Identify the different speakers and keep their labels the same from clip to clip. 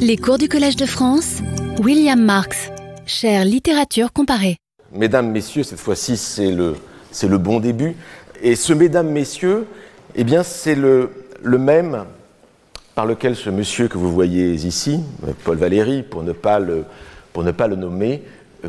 Speaker 1: Les cours du Collège de France, William Marx, chère littérature comparée.
Speaker 2: Mesdames, Messieurs, cette fois-ci, c'est le, bon début. Et ce Mesdames, Messieurs, eh bien, c'est le, même par lequel ce monsieur que vous voyez ici, Paul Valéry, pour ne pas le, nommer,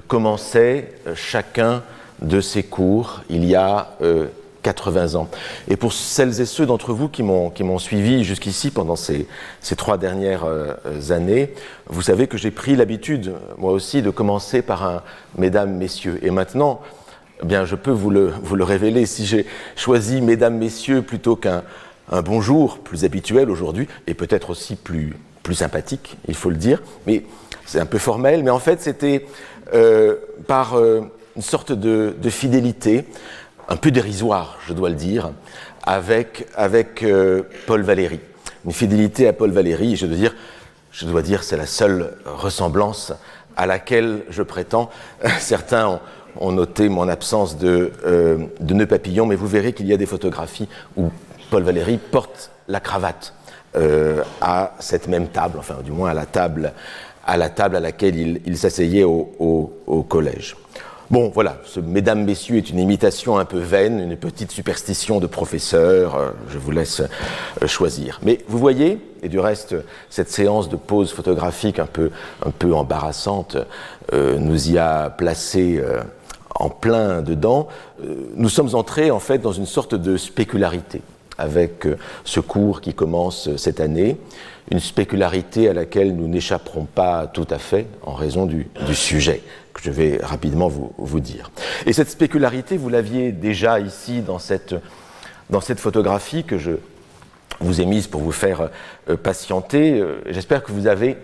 Speaker 2: commençait chacun de ses cours il y a euh, 80 ans. Et pour celles et ceux d'entre vous qui m'ont, suivi jusqu'ici pendant ces, ces trois dernières euh, années, vous savez que j'ai pris l'habitude, moi aussi, de commencer par un Mesdames, Messieurs. Et maintenant, eh bien, je peux vous le, vous le révéler, si j'ai choisi Mesdames, Messieurs plutôt qu'un un bonjour plus habituel aujourd'hui, et peut-être aussi plus, plus sympathique, il faut le dire, mais c'est un peu formel, mais en fait c'était euh, par euh, une sorte de, de, fidélité, un peu dérisoire, je dois le dire, avec, avec euh, Paul Valéry. Une fidélité à Paul Valéry, je dois dire, je dois dire, c'est la seule ressemblance à laquelle je prétends. Certains ont, noté mon absence de, de nœud papillon, mais vous verrez qu'il y a des photographies où Paul Valéry porte la cravate euh, à cette même table, enfin du moins à la table à, la table à laquelle il, s'asseyait au, collège. Bon, voilà, ce Mesdames, Messieurs est une imitation un peu vaine, une petite superstition de professeur, euh, je vous laisse euh, choisir. Mais vous voyez, et du reste, cette séance de pause photographique un peu, embarrassante euh, nous y a placé en plein dedans. nous sommes entrés en fait dans une sorte de spécularité avec ce cours qui commence cette année, une spécularité à laquelle nous n'échapperons pas tout à fait en raison du sujet je vais rapidement vous, vous, dire. Et cette spécularité, vous l'aviez déjà ici dans cette, dans cette photographie que je vous ai mise pour vous faire euh, patienter. J'espère que vous avez,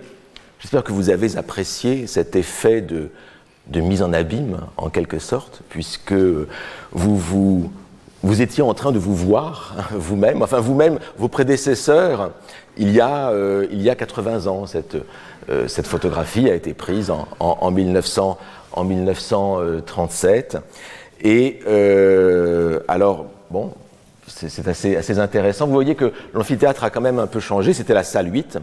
Speaker 2: j'espère que vous avez apprécié cet effet de, de mise en abîme, en quelque sorte, puisque vous vous vous étiez en train de vous voir vous-même, enfin vous-même, vos prédécesseurs, il y a, euh, il y a 80 ans. Cette, euh, cette photographie a été prise en, en, en, 1900, en 1937. Et euh, alors, bon, c'est assez, intéressant. Vous voyez que l'amphithéâtre a quand même un peu changé. C'était la salle 8.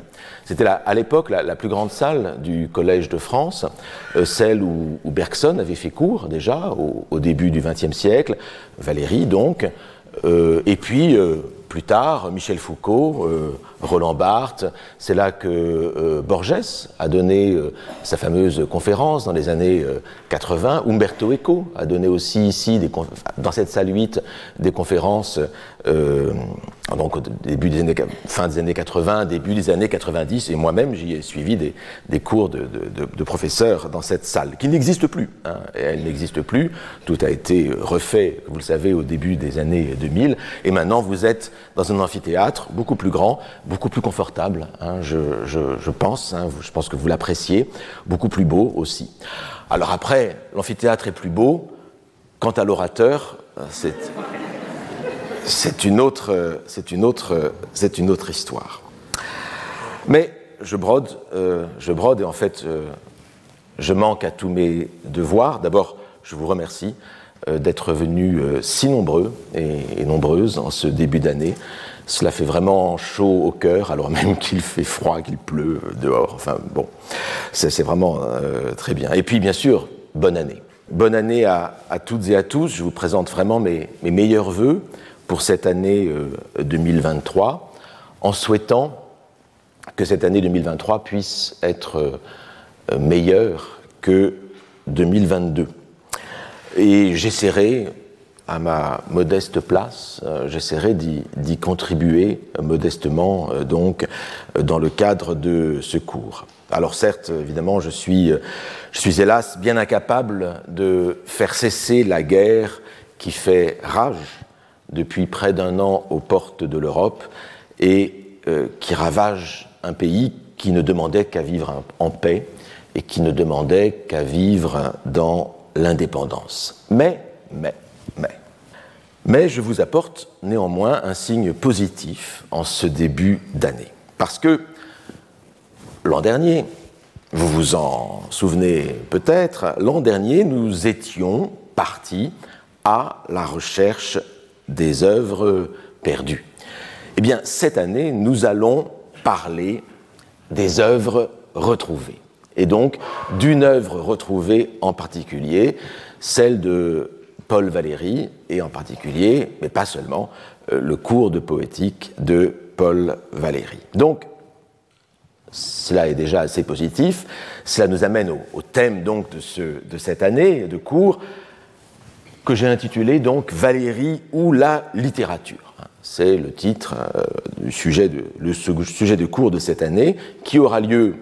Speaker 2: C'était à l'époque la, plus grande salle du Collège de France, euh, celle où, Bergson avait fait cours déjà au, début du XXe siècle, Valérie donc, et puis plus tard, Michel Foucault, Roland Barthes, c'est là que euh, Borges a donné euh, sa fameuse conférence dans les années 80. Umberto Eco a donné aussi ici, dans cette salle 8, des conférences donc début des années, fin des années 80, début des années 90, et moi-même j'y ai suivi des, cours de, professeurs dans cette salle, qui n'existe plus. Hein, elle n'existe plus, tout a été refait, vous le savez, au début des années 2000, et maintenant vous êtes dans un amphithéâtre beaucoup plus grand, beaucoup plus confortable, hein, je, pense, hein, je pense que vous l'appréciez, beaucoup plus beau aussi. Alors après, l'amphithéâtre est plus beau, quant à l'orateur, c'est c'est une autre, c'est une autre, c'est une autre histoire. Mais je brode, euh, je brode et en fait, euh, je manque à tous mes devoirs. D'abord, je vous remercie euh, d'être venus si nombreux et, nombreuses en ce début d'année. Cela fait vraiment chaud au cœur, alors même qu'il fait froid, qu'il pleut dehors. Enfin bon, c'est vraiment très bien. Et puis, bien sûr, bonne année. Bonne année à, toutes et à tous. Je vous présente vraiment mes, meilleurs voeux pour cette année euh, 2023, en souhaitant que cette année 2023 puisse être euh, meilleure que 2022. Et j'essaierai, à ma modeste place, euh, j'essaierai d'y contribuer modestement, euh, donc, dans le cadre de ce cours. Alors certes, évidemment, je suis, je suis hélas bien incapable de faire cesser la guerre qui fait rage depuis près d'un an aux portes de l'Europe et euh, qui ravage un pays qui ne demandait qu'à vivre en paix et qui ne demandait qu'à vivre dans l'indépendance. Mais, mais, mais, mais je vous apporte néanmoins un signe positif en ce début d'année. Parce que l'an dernier, vous vous en souvenez peut-être, l'an dernier, nous étions partis à la recherche des œuvres perdues. Eh bien, cette année, nous allons parler des œuvres retrouvées. Et donc d'une œuvre retrouvée en particulier, celle de Paul Valéry, et en particulier, mais pas seulement, euh, le cours de poétique de Paul Valéry. Donc, cela est déjà assez positif. Cela nous amène au, thème donc de, ce, de, cette année de cours que j'ai intitulé donc Valéry ou la littérature. C'est le titre euh, du sujet de, le sujet de cours de cette année qui aura lieu,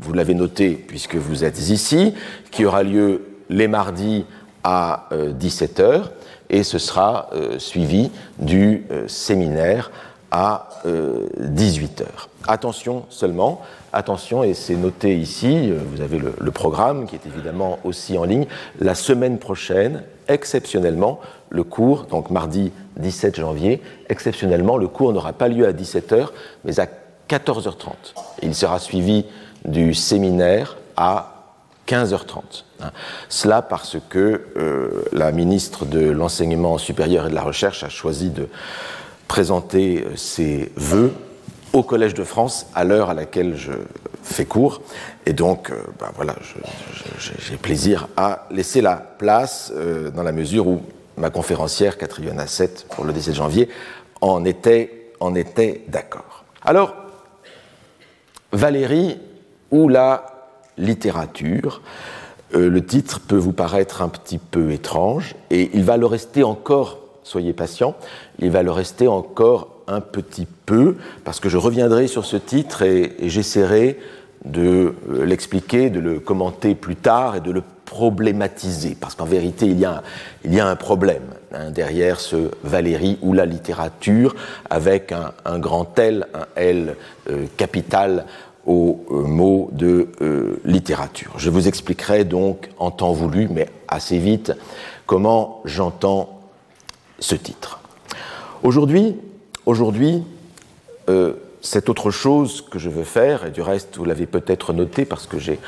Speaker 2: vous l'avez noté puisque vous êtes ici, qui aura lieu les mardis à 17h euh, et ce sera euh, suivi du séminaire à 18h. Attention seulement, attention, et c'est noté ici, vous avez le, programme qui est évidemment aussi en ligne, la semaine prochaine, exceptionnellement, le cours, donc mardi 17 janvier, exceptionnellement, le cours n'aura pas lieu à 17h, mais à 14h30. Il sera suivi du séminaire à 15h30. Cela parce que euh, la ministre de l'Enseignement supérieur et de la Recherche a choisi de présenter euh, ses vœux au Collège de France à l'heure à laquelle je fais cours. Et donc, euh, ben voilà, j'ai plaisir à laisser la place dans la mesure où ma conférencière, Catherine Asset, pour le 17 janvier, en était d'accord. Alors, Valérie ou la littérature, euh, le titre peut vous paraître un petit peu étrange et il va le rester encore, soyez patient, il va le rester encore un petit peu, parce que je reviendrai sur ce titre et, j'essaierai de euh, l'expliquer, de le commenter plus tard et de le problématiser, parce qu'en vérité, il y a, un problème hein, derrière ce Valérie ou la littérature, avec un, grand L, un L euh, capital au euh, mot de littérature. Je vous expliquerai donc en temps voulu, mais assez vite, comment j'entends ce titre. Aujourd'hui, Aujourd'hui, euh, c'est autre chose que je veux faire, et du reste, vous l'avez peut-être noté parce que j'ai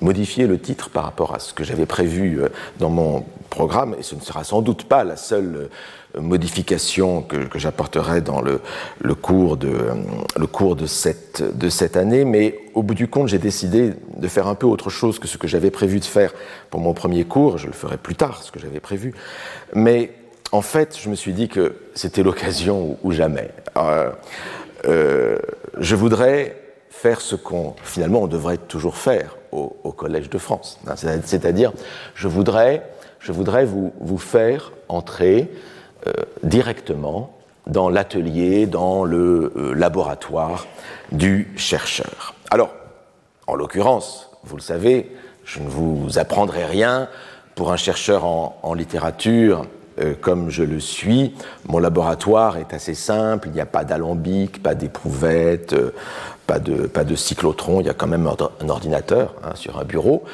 Speaker 2: modifié le titre par rapport à ce que j'avais prévu euh, dans mon programme, et ce ne sera sans doute pas la seule euh, modification que, j'apporterai dans le, cours, de, cette, année, mais au bout du compte, j'ai décidé de faire un peu autre chose que ce que j'avais prévu de faire pour mon premier cours, je le ferai plus tard, ce que j'avais prévu, mais en fait, je me suis dit que c'était l'occasion ou, jamais. Euh, euh, je voudrais faire ce qu'on finalement on devrait toujours faire au, Collège de France, c'est-à-dire je voudrais, je voudrais vous, vous faire entrer directement dans l'atelier, dans le laboratoire du chercheur. Alors, en l'occurrence, vous le savez, je ne vous apprendrai rien pour un chercheur en, littérature euh, comme je le suis. Mon laboratoire est assez simple, il n'y a pas d'alambic, pas d'éprouvette, euh, pas de, pas de cyclotron, il y a quand même un ordinateur hein, sur un bureau.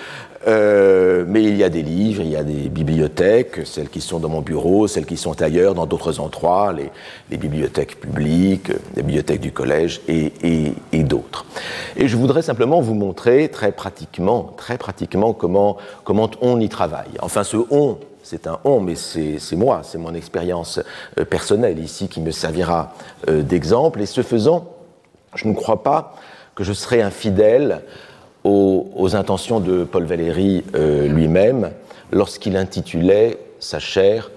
Speaker 2: Euh, mais il y a des livres, il y a des bibliothèques, celles qui sont dans mon bureau, celles qui sont ailleurs, dans d'autres endroits, les, bibliothèques publiques, les bibliothèques du collège et d'autres. Et je voudrais simplement vous montrer très pratiquement, très pratiquement comment, comment on y travaille. Enfin, ce on, c'est un on, mais c'est moi, c'est mon expérience euh, personnelle ici qui me servira euh, d'exemple. Et ce faisant, je ne crois pas que je serai infidèle aux, intentions de Paul Valéry euh, lui-même lorsqu'il intitulait sa chaire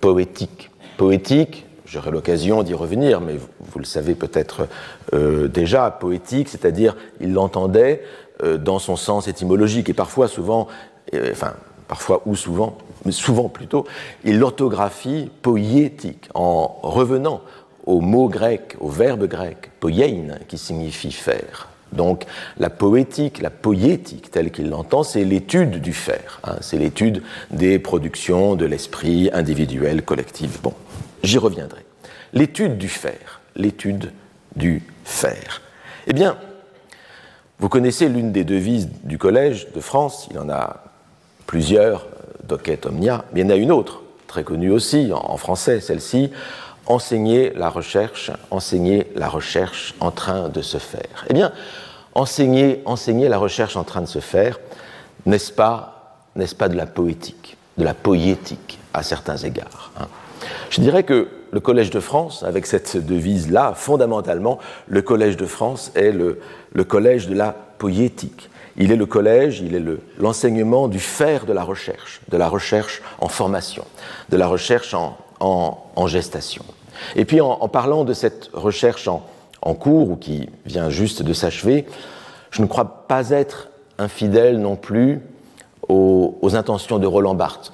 Speaker 2: poétique. Poétique, j'aurai l'occasion d'y revenir, mais vous, le savez peut-être déjà, poétique, c'est-à-dire il l'entendait dans son sens étymologique et parfois, souvent, enfin, parfois ou souvent, mais souvent plutôt, il l'orthographie poétique en revenant au mot grec, au verbe grec, poiein, qui signifie faire. Donc la poétique, la poétique telle qu'il l'entend, c'est l'étude du faire, hein. c'est l'étude des productions de l'esprit individuel, collectif. Bon, j'y reviendrai. L'étude du faire, l'étude du faire. Eh bien, vous connaissez l'une des devises du Collège de France, il en a plusieurs, Docet Omnia, mais il y en a une autre, très connue aussi en français, celle-ci, enseigner la recherche, enseigner la recherche en train de se faire. Eh bien, enseigner, enseigner la recherche en train de se faire, n'est-ce pas, n'est-ce pas de la poétique, de la poétique à certains égards hein Je dirais que le Collège de France, avec cette devise-là, fondamentalement, le Collège de France est le, collège de la poétique. Il est le collège, il est l'enseignement du faire de la recherche, de la recherche en formation, de la recherche en, gestation. Et puis en, parlant de cette recherche en, cours ou qui vient juste de s'achever, je ne crois pas être infidèle non plus aux, intentions de Roland Barthes.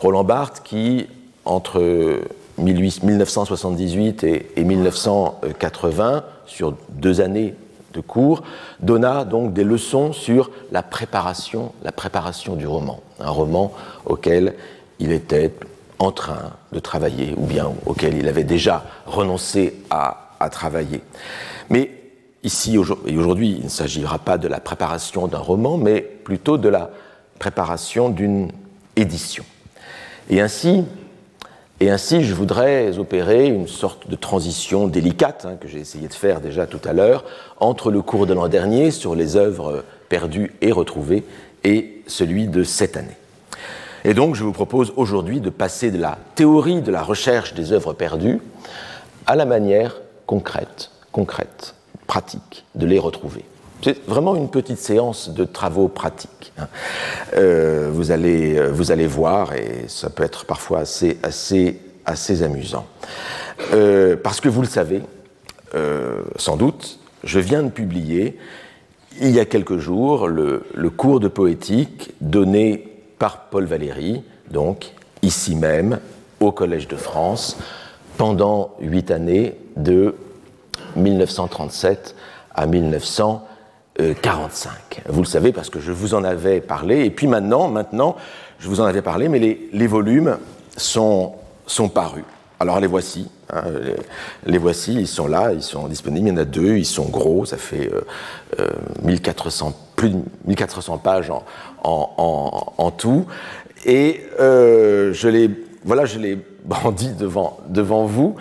Speaker 2: Roland Barthes qui, entre 1978 et, 1980, sur deux années de cours, donna donc des leçons sur la préparation, la préparation du roman, un roman auquel il était en train de travailler ou bien auquel il avait déjà renoncé à, à travailler. Mais ici et aujourd'hui, il ne s'agira pas de la préparation d'un roman, mais plutôt de la préparation d'une édition. Et ainsi, et ainsi, je voudrais opérer une sorte de transition délicate, hein, que j'ai essayé de faire déjà tout à l'heure, entre le cours de l'an dernier sur les œuvres perdues et retrouvées et celui de cette année. Et donc, je vous propose aujourd'hui de passer de la théorie de la recherche des œuvres perdues à la manière concrète, concrète, pratique de les retrouver. C'est vraiment une petite séance de travaux pratiques. Hein. Euh, vous, allez, euh, vous allez voir, et ça peut être parfois assez, assez, assez amusant. Euh, parce que vous le savez, sans doute, je viens de publier, il y a quelques jours, le, le cours de poétique donné par Paul Valéry, donc ici même, au Collège de France, pendant huit années, de 1937 à 1900. 45. Euh, vous le savez parce que je vous en avais parlé. Et puis maintenant, maintenant, je vous en avais parlé, mais les, volumes sont, sont parus. Alors les voici. Hein, les, voici, ils sont là, ils sont disponibles. Il y en a deux, ils sont gros, ça fait 1400, euh, euh, plus de 1400 pages en, en, en, tout. Et je les, voilà, je les brandis devant, devant vous.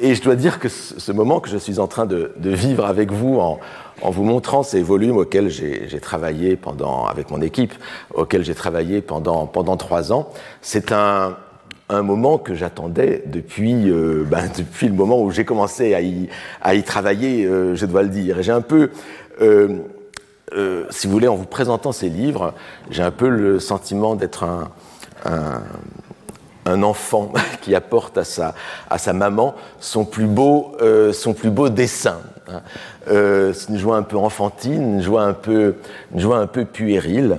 Speaker 2: Et je dois dire que ce moment que je suis en train de, vivre avec vous en, vous montrant ces volumes auxquels j'ai travaillé pendant, avec mon équipe, auxquels j'ai travaillé pendant, pendant trois ans. C'est un, un moment que j'attendais depuis, euh, ben, depuis le moment où j'ai commencé à y, à y travailler, euh, je dois le dire. J'ai un peu, euh, si vous voulez, en vous présentant ces livres, j'ai un peu le sentiment d'être un, un, enfant qui apporte à sa, à sa maman son plus beau, euh, son plus beau dessin. Hein. Euh, c'est une joie un peu enfantine, une joie un peu, une joie un peu puérile.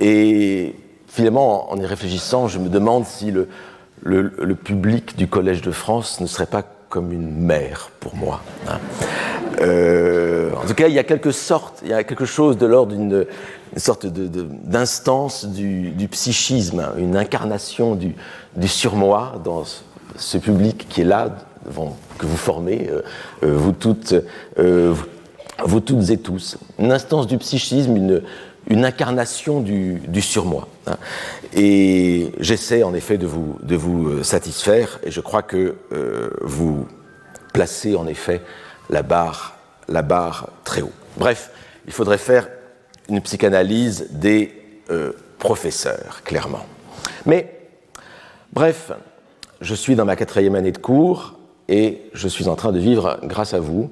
Speaker 2: Et finalement, en y réfléchissant, je me demande si le, le, public du Collège de France ne serait pas comme une mère pour moi. Hein. Euh, en tout cas, il y a quelque sorte, il y a quelque chose de l'ordre d'une sorte d'instance du, psychisme, une incarnation du, surmoi dans ce public qui est là que vous formez, euh, euh, vous, toutes, vous toutes et tous. Une instance du psychisme, une, incarnation du, du surmoi. Hein. Et j'essaie en effet de vous, de vous satisfaire, et je crois que vous placez en effet la barre, la barre très haut. Bref, il faudrait faire une psychanalyse des professeurs, clairement. Mais, bref, je suis dans ma quatrième année de cours, et je suis en train de vivre, grâce à vous,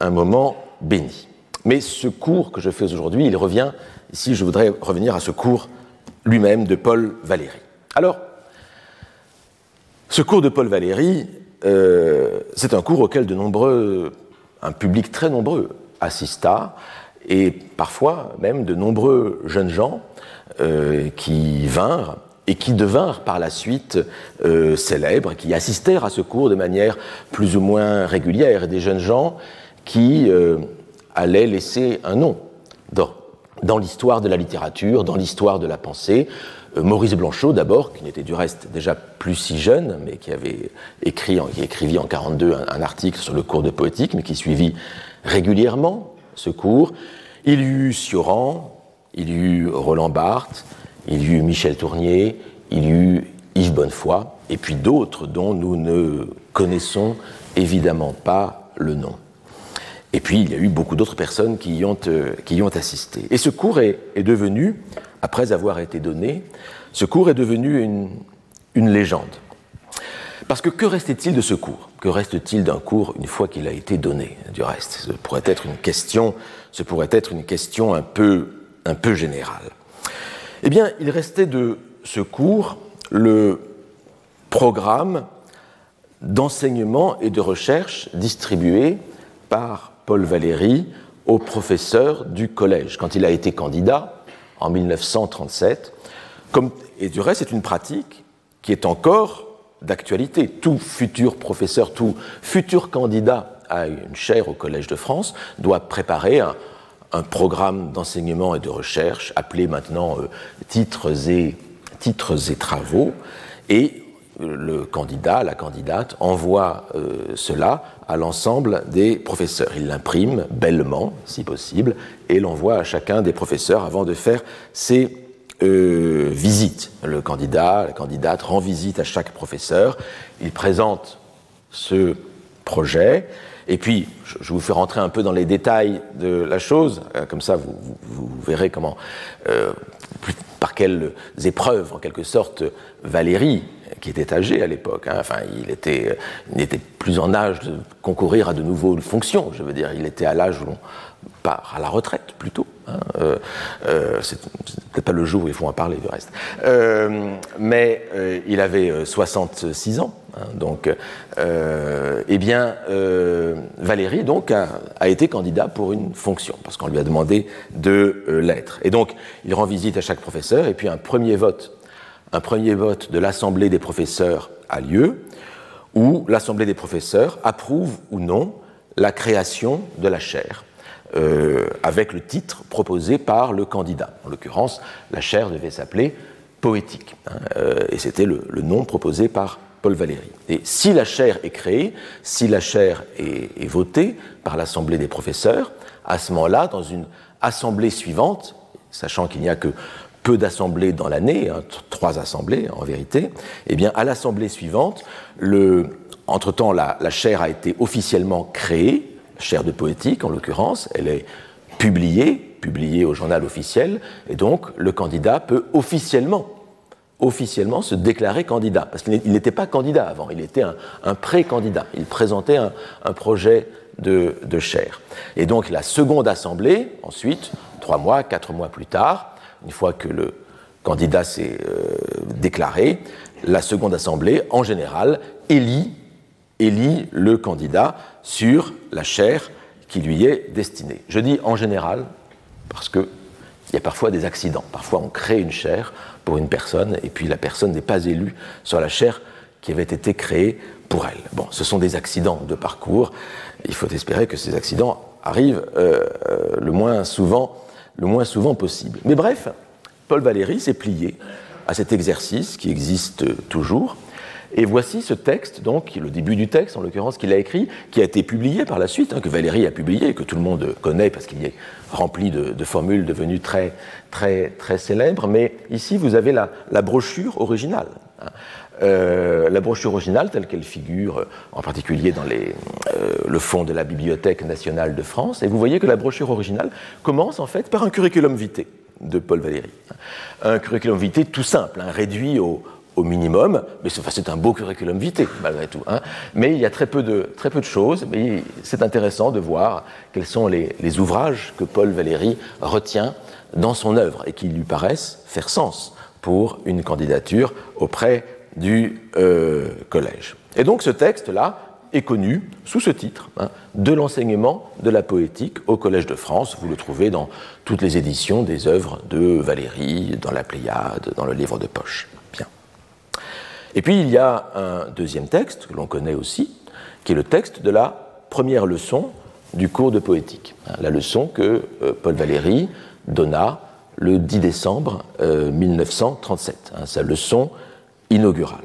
Speaker 2: un moment béni. Mais ce cours que je fais aujourd'hui, il revient, ici je voudrais revenir à ce cours lui-même de Paul Valéry. Alors, ce cours de Paul Valéry, euh, c'est un cours auquel de nombreux, un public très nombreux assista, et parfois même de nombreux jeunes gens euh, qui vinrent et qui devinrent par la suite euh, célèbres, qui assistèrent à ce cours de manière plus ou moins régulière, des jeunes gens qui euh, allaient laisser un nom dans l'histoire de la littérature, dans l'histoire de la pensée. Euh, Maurice Blanchot d'abord, qui n'était du reste déjà plus si jeune, mais qui avait écrit, qui écrivit en 42 un, un article sur le cours de poétique, mais qui suivit régulièrement ce cours. Il y eut Sioran, il y eut Roland Barthes, il y eut Michel Tournier, il y eut Yves Bonnefoy, et puis d'autres dont nous ne connaissons évidemment pas le nom. Et puis il y a eu beaucoup d'autres personnes qui y ont, euh, assisté. Et ce cours est, devenu, après avoir été donné, ce cours est devenu une, légende. Parce que que restait-il de ce cours? Que reste-t-il d'un cours une fois qu'il a été donné Du reste, ce pourrait être une question, ce pourrait être une question un peu, un peu générale. Eh bien, il restait de ce cours le programme d'enseignement et de recherche distribué par Paul Valéry aux professeurs du collège quand il a été candidat en 1937. Comme, et du reste, c'est une pratique qui est encore d'actualité. Tout futur professeur, tout futur candidat à une chaire au Collège de France doit préparer un, programme d'enseignement et de recherche appelé maintenant euh, titres, et, titres et travaux. Et le candidat, la candidate envoie euh, cela à l'ensemble des professeurs. Il l'imprime bellement, si possible, et l'envoie à chacun des professeurs avant de faire ses euh, visite. Le candidat, la candidate rend visite à chaque professeur, il présente ce projet, et puis je vous fais rentrer un peu dans les détails de la chose, euh, comme ça vous, verrez comment, par quelles épreuves en quelque sorte Valérie, qui était âgé à l'époque, hein, enfin il était, il n'était plus en âge de concourir à de nouvelles fonctions, je veux dire, il était à l'âge où l'on part à la retraite plutôt. Hein, euh, euh, c'est peut-être pas le jour où il faut en parler du reste. Euh, mais il avait 66 ans, hein, donc, eh bien, Valérie donc a, été candidat pour une fonction parce qu'on lui a demandé de l'être. Et donc, il rend visite à chaque professeur et puis un premier vote, un premier vote de l'assemblée des professeurs a lieu où l'assemblée des professeurs approuve ou non la création de la chaire euh, avec le titre proposé par le candidat. En l'occurrence, la chaire devait s'appeler poétique, hein, euh, et c'était le, nom proposé par Paul Valéry. Et si la chaire est créée, si la chaire est, votée par l'Assemblée des professeurs, à ce moment-là, dans une assemblée suivante, sachant qu'il n'y a que peu d'assemblées dans l'année, hein, trois assemblées en vérité, eh bien, à l'assemblée suivante, entre-temps, la, la chaire a été officiellement créée, chaire de poétique en l'occurrence, elle est publiée, publiée au journal officiel, et donc le candidat peut officiellement, officiellement se déclarer candidat, parce qu'il n'était pas candidat avant, il était un, pré-candidat, il présentait un, projet de, chaire. Et donc la seconde assemblée, ensuite, trois mois, quatre mois plus tard, une fois que le candidat s'est euh, déclaré, la seconde assemblée, en général, élit le candidat sur la chaire qui lui est destinée. Je dis en général parce qu'il y a parfois des accidents. Parfois on crée une chaire pour une personne et puis la personne n'est pas élue sur la chaire qui avait été créée pour elle. Bon, ce sont des accidents de parcours. Il faut espérer que ces accidents arrivent euh, euh, le, moins souvent, le moins souvent possible. Mais bref, Paul Valéry s'est plié à cet exercice qui existe toujours et voici ce texte, donc, le début du texte, en l'occurrence, qu'il a écrit, qui a été publié par la suite, hein, que Valérie a publié, que tout le monde connaît parce qu'il est rempli de, formules devenues très, très, très célèbres. Mais ici, vous avez la, brochure originale. Hein. Euh, la brochure originale, telle qu'elle figure en particulier dans les, euh, le fond de la Bibliothèque nationale de France. Et vous voyez que la brochure originale commence en fait par un curriculum vitae de Paul Valéry. Un curriculum vitae tout simple, hein, réduit au, minimum, mais c'est un beau curriculum vitae malgré tout. Hein. Mais il y a très peu de, choses, mais c'est intéressant de voir quels sont les, ouvrages que Paul Valéry retient dans son œuvre et qui lui paraissent faire sens pour une candidature auprès du euh, collège. Et donc ce texte-là est connu sous ce titre, hein, De l'enseignement de la poétique au Collège de France. Vous le trouvez dans toutes les éditions des œuvres de Valéry, dans la Pléiade, dans le livre de poche. Et puis il y a un deuxième texte que l'on connaît aussi, qui est le texte de la première leçon du cours de poétique, hein, la leçon que euh, Paul Valéry donna le 10 décembre 1937, euh, hein, sa leçon inaugurale.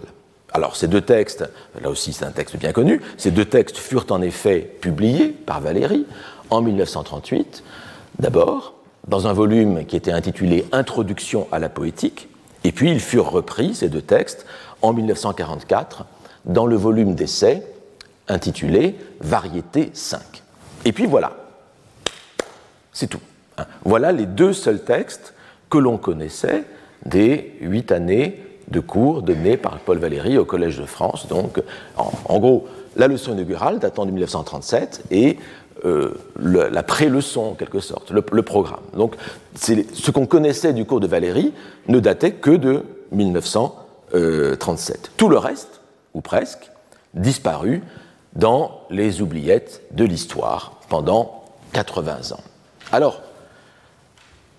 Speaker 2: Alors ces deux textes, là aussi c'est un texte bien connu, ces deux textes furent en effet publiés par Valéry en 1938, d'abord dans un volume qui était intitulé Introduction à la poétique, et puis ils furent repris, ces deux textes, en 1944 dans le volume d'essais intitulé Variété 5. Et puis voilà, c'est tout. Hein. Voilà les deux seuls textes que l'on connaissait des huit années de cours donnés par Paul Valéry au Collège de France. Donc, en, gros, la leçon inaugurale datant de 1937 et euh, la pré-leçon, en quelque sorte, le, programme. Donc, ce qu'on connaissait du cours de Valéry ne datait que de 1937. Tout le reste, ou presque, disparu dans les oubliettes de l'histoire pendant 80 ans. Alors,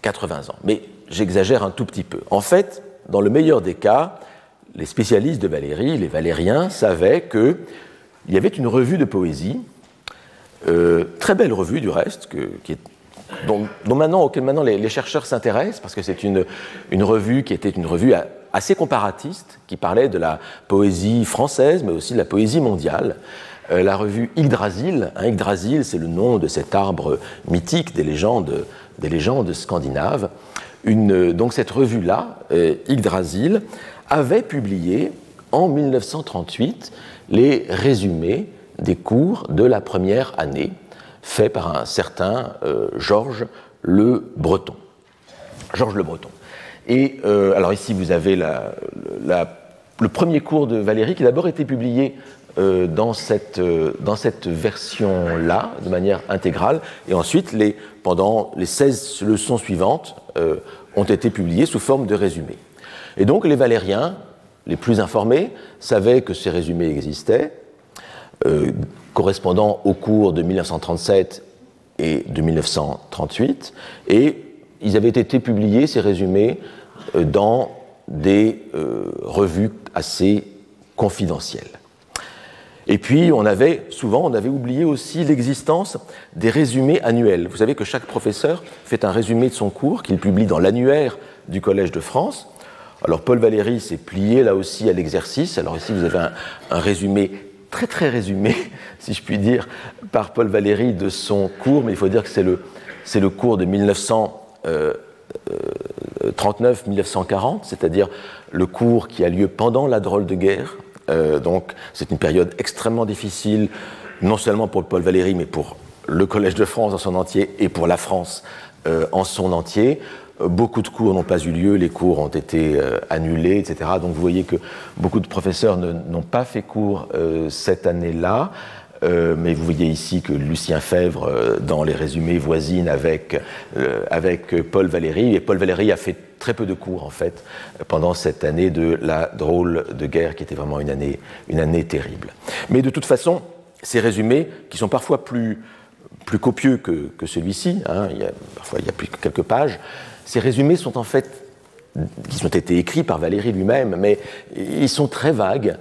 Speaker 2: 80 ans, mais j'exagère un tout petit peu. En fait, dans le meilleur des cas, les spécialistes de Valérie, les valériens, savaient qu'il y avait une revue de poésie, euh, très belle revue du reste, qui est, dont, maintenant, auquel maintenant les, chercheurs s'intéressent, parce que c'est une, une, revue qui était une revue assez comparatiste, qui parlait de la poésie française, mais aussi de la poésie mondiale. Euh, la revue Yggdrasil, hein, Yggdrasil c'est le nom de cet arbre mythique des légendes, des légendes scandinaves, donc cette revue-là, euh, Yggdrasil, avait publié en 1938 les résumés des cours de la première année, faits par un certain euh, Georges Le Breton. Georges Le Breton. Et euh, alors ici, vous avez le premier cours de Valérie qui d'abord été publié euh, dans cette, euh, dans cette version-là, de manière intégrale, et ensuite, les, pendant les 16 leçons suivantes, euh, ont été publiées sous forme de résumés. Et donc, les Valériens, les plus informés, savaient que ces résumés existaient, correspondant aux cours de 1937 et de 1938, et ils avaient été publiés, ces résumés, dans des revues assez confidentielles. Et puis, on avait, souvent, on avait oublié aussi l'existence des résumés annuels. Vous savez que chaque professeur fait un résumé de son cours qu'il publie dans l'annuaire du Collège de France. Alors, Paul Valéry s'est plié là aussi à l'exercice. Alors, ici, vous avez un, résumé très, très résumé, si je puis dire, par Paul Valéry de son cours, mais il faut dire que c'est le, c'est le cours de 1939-1940, c'est-à-dire le cours qui a lieu pendant la drôle de guerre euh, donc c'est une période extrêmement difficile, non seulement pour Paul Valéry, mais pour le Collège de France en son entier et pour la France euh, en son entier. Euh, beaucoup de cours n'ont pas eu lieu, les cours ont été annulés, etc. Donc vous voyez que beaucoup de professeurs n'ont pas fait cours cette année-là. Euh, mais vous voyez ici que Lucien Fèvre, euh, dans les résumés, voisine avec, euh, avec Paul Valéry. Et Paul Valéry a fait très peu de cours, en fait, pendant cette année de la drôle de guerre, qui était vraiment une année, une année terrible. Mais de toute façon, ces résumés, qui sont parfois plus, plus copieux que, que celui-ci, hein, parfois il y a plus que quelques pages, ces résumés sont en fait qui ont été écrits par Valéry lui-même, mais ils sont très vagues,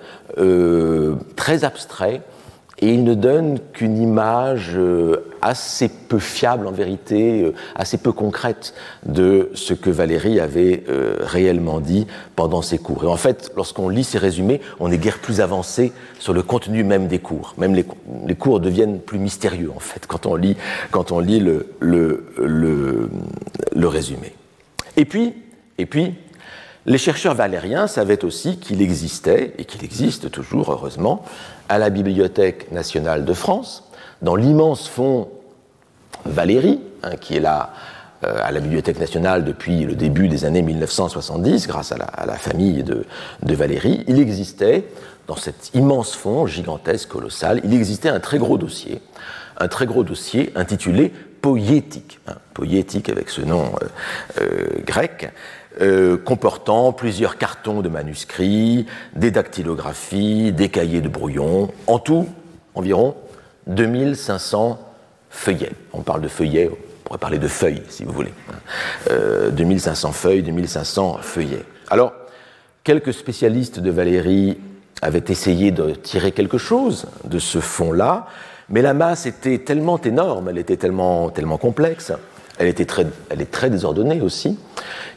Speaker 2: très abstraits, et il ne donne qu'une image euh, assez peu fiable en vérité, euh, assez peu concrète de ce que Valérie avait euh, réellement dit pendant ses cours. Et en fait, lorsqu'on lit ces résumés, on est guère plus avancé sur le contenu même des cours. Même les, cours deviennent plus mystérieux en fait quand on lit, quand on lit le, le, le, le résumé. Et puis, et puis, les chercheurs valériens savaient aussi qu'il existait, et qu'il existe toujours heureusement, à la Bibliothèque nationale de France, dans l'immense fonds Valéry, hein, qui est là euh, à la Bibliothèque nationale depuis le début des années 1970, grâce à la, famille de, Valéry, il existait, dans cet immense fonds gigantesque, colossal, il existait un très gros dossier, un très gros dossier intitulé Poétique, hein, poétique avec ce nom euh, euh, grec, euh, comportant plusieurs cartons de manuscrits, des dactylographies, des cahiers de brouillon, en tout environ 2500 feuillets. On parle de feuillets, on pourrait parler de feuilles si vous voulez. Euh, 2500 feuilles, 2500 feuillets. Alors, quelques spécialistes de Valérie avaient essayé de tirer quelque chose de ce fond-là, mais la masse était tellement énorme, elle était tellement, tellement complexe, elle, était très, elle est très désordonnée aussi.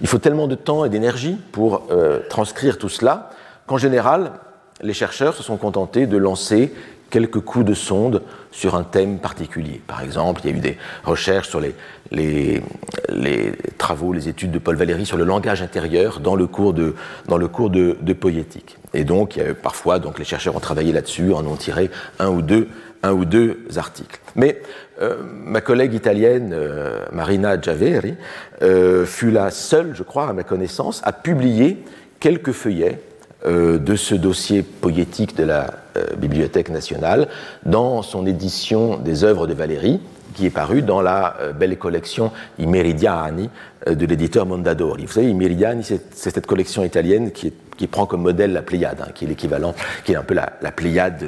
Speaker 2: Il faut tellement de temps et d'énergie pour euh, transcrire tout cela qu'en général, les chercheurs se sont contentés de lancer quelques coups de sonde sur un thème particulier. Par exemple, il y a eu des recherches sur les, les, les travaux, les études de Paul Valéry sur le langage intérieur dans le cours de, dans le cours de, poétique. Et donc, parfois, donc, les chercheurs ont travaillé là-dessus, en ont tiré un ou deux, un ou deux articles. Mais euh, ma collègue italienne, euh, Marina Giaveri, euh, fut la seule, je crois, à ma connaissance, à publier quelques feuillets de ce dossier poétique de la Bibliothèque nationale dans son édition des œuvres de Valérie, qui est paru dans la belle collection I Meridiani de l'éditeur Mondadori. Vous savez, I Meridiani, c'est cette collection italienne qui, prend comme modèle la Pléiade, hein, qui est l'équivalent, qui est un peu la, la Pléiade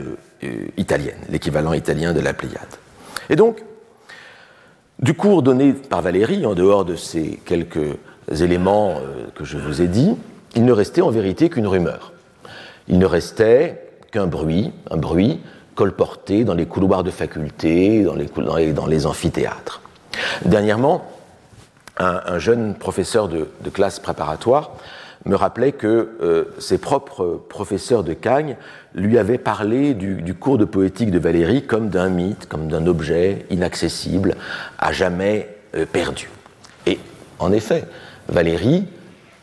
Speaker 2: italienne, l'équivalent italien de la Pléiade. Et donc, du cours donné par Valérie, en dehors de ces quelques éléments euh, que je vous ai dit, il ne restait en vérité qu'une rumeur. Il ne restait qu'un bruit, un bruit colporté dans les couloirs de faculté, dans les, amphithéâtres. Dernièrement, un, jeune professeur de classe préparatoire me rappelait que euh, ses propres professeurs de Cagne lui avaient parlé du, cours de poétique de Valérie comme d'un mythe, comme d'un objet inaccessible, à jamais euh, perdu. Et en effet, Valérie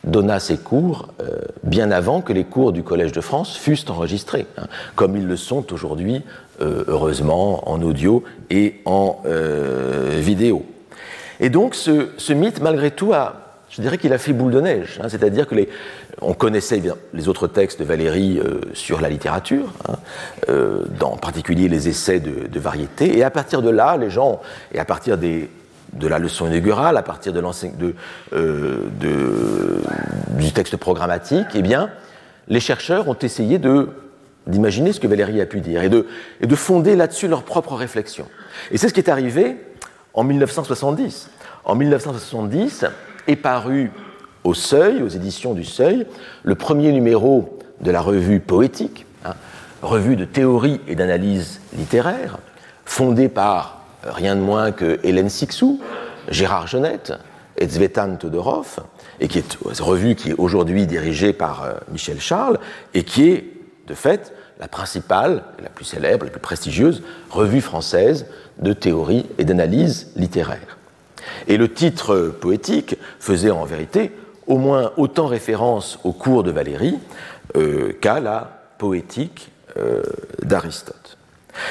Speaker 2: donna ses cours euh, bien avant que les cours du Collège de France fussent enregistrés, hein, comme ils le sont aujourd'hui, heureusement, en audio et en vidéo. Et donc ce, ce mythe, malgré tout, a, je dirais qu'il a fait boule de neige. Hein, c'est-à-dire que les, on connaissait les autres textes de Valérie euh, sur la littérature, hein, euh, en particulier les essais de, variété, et à partir de là, les gens, et à partir des, de la leçon inaugurale, à partir de, de, euh, du texte programmatique, eh bien, les chercheurs ont essayé de d'imaginer ce que Valérie a pu dire et de, et de fonder là-dessus leur propre réflexion. Et c'est ce qui est arrivé en 1970. En 1970, est paru au Seuil, aux éditions du Seuil, le premier numéro de la revue Poétique, hein, revue de théorie et d'analyse littéraire, fondée par rien de moins que Hélène Sixou, Gérard Genette et Zvetan Todorov, et qui est une revue qui est aujourd'hui dirigée par euh, Michel Charles, et qui est, de fait, la principale, la plus célèbre, la plus prestigieuse revue française de théorie et d'analyse littéraire. Et le titre poétique faisait en vérité au moins autant référence au cours de Valérie euh, qu'à la poétique euh, d'Aristote.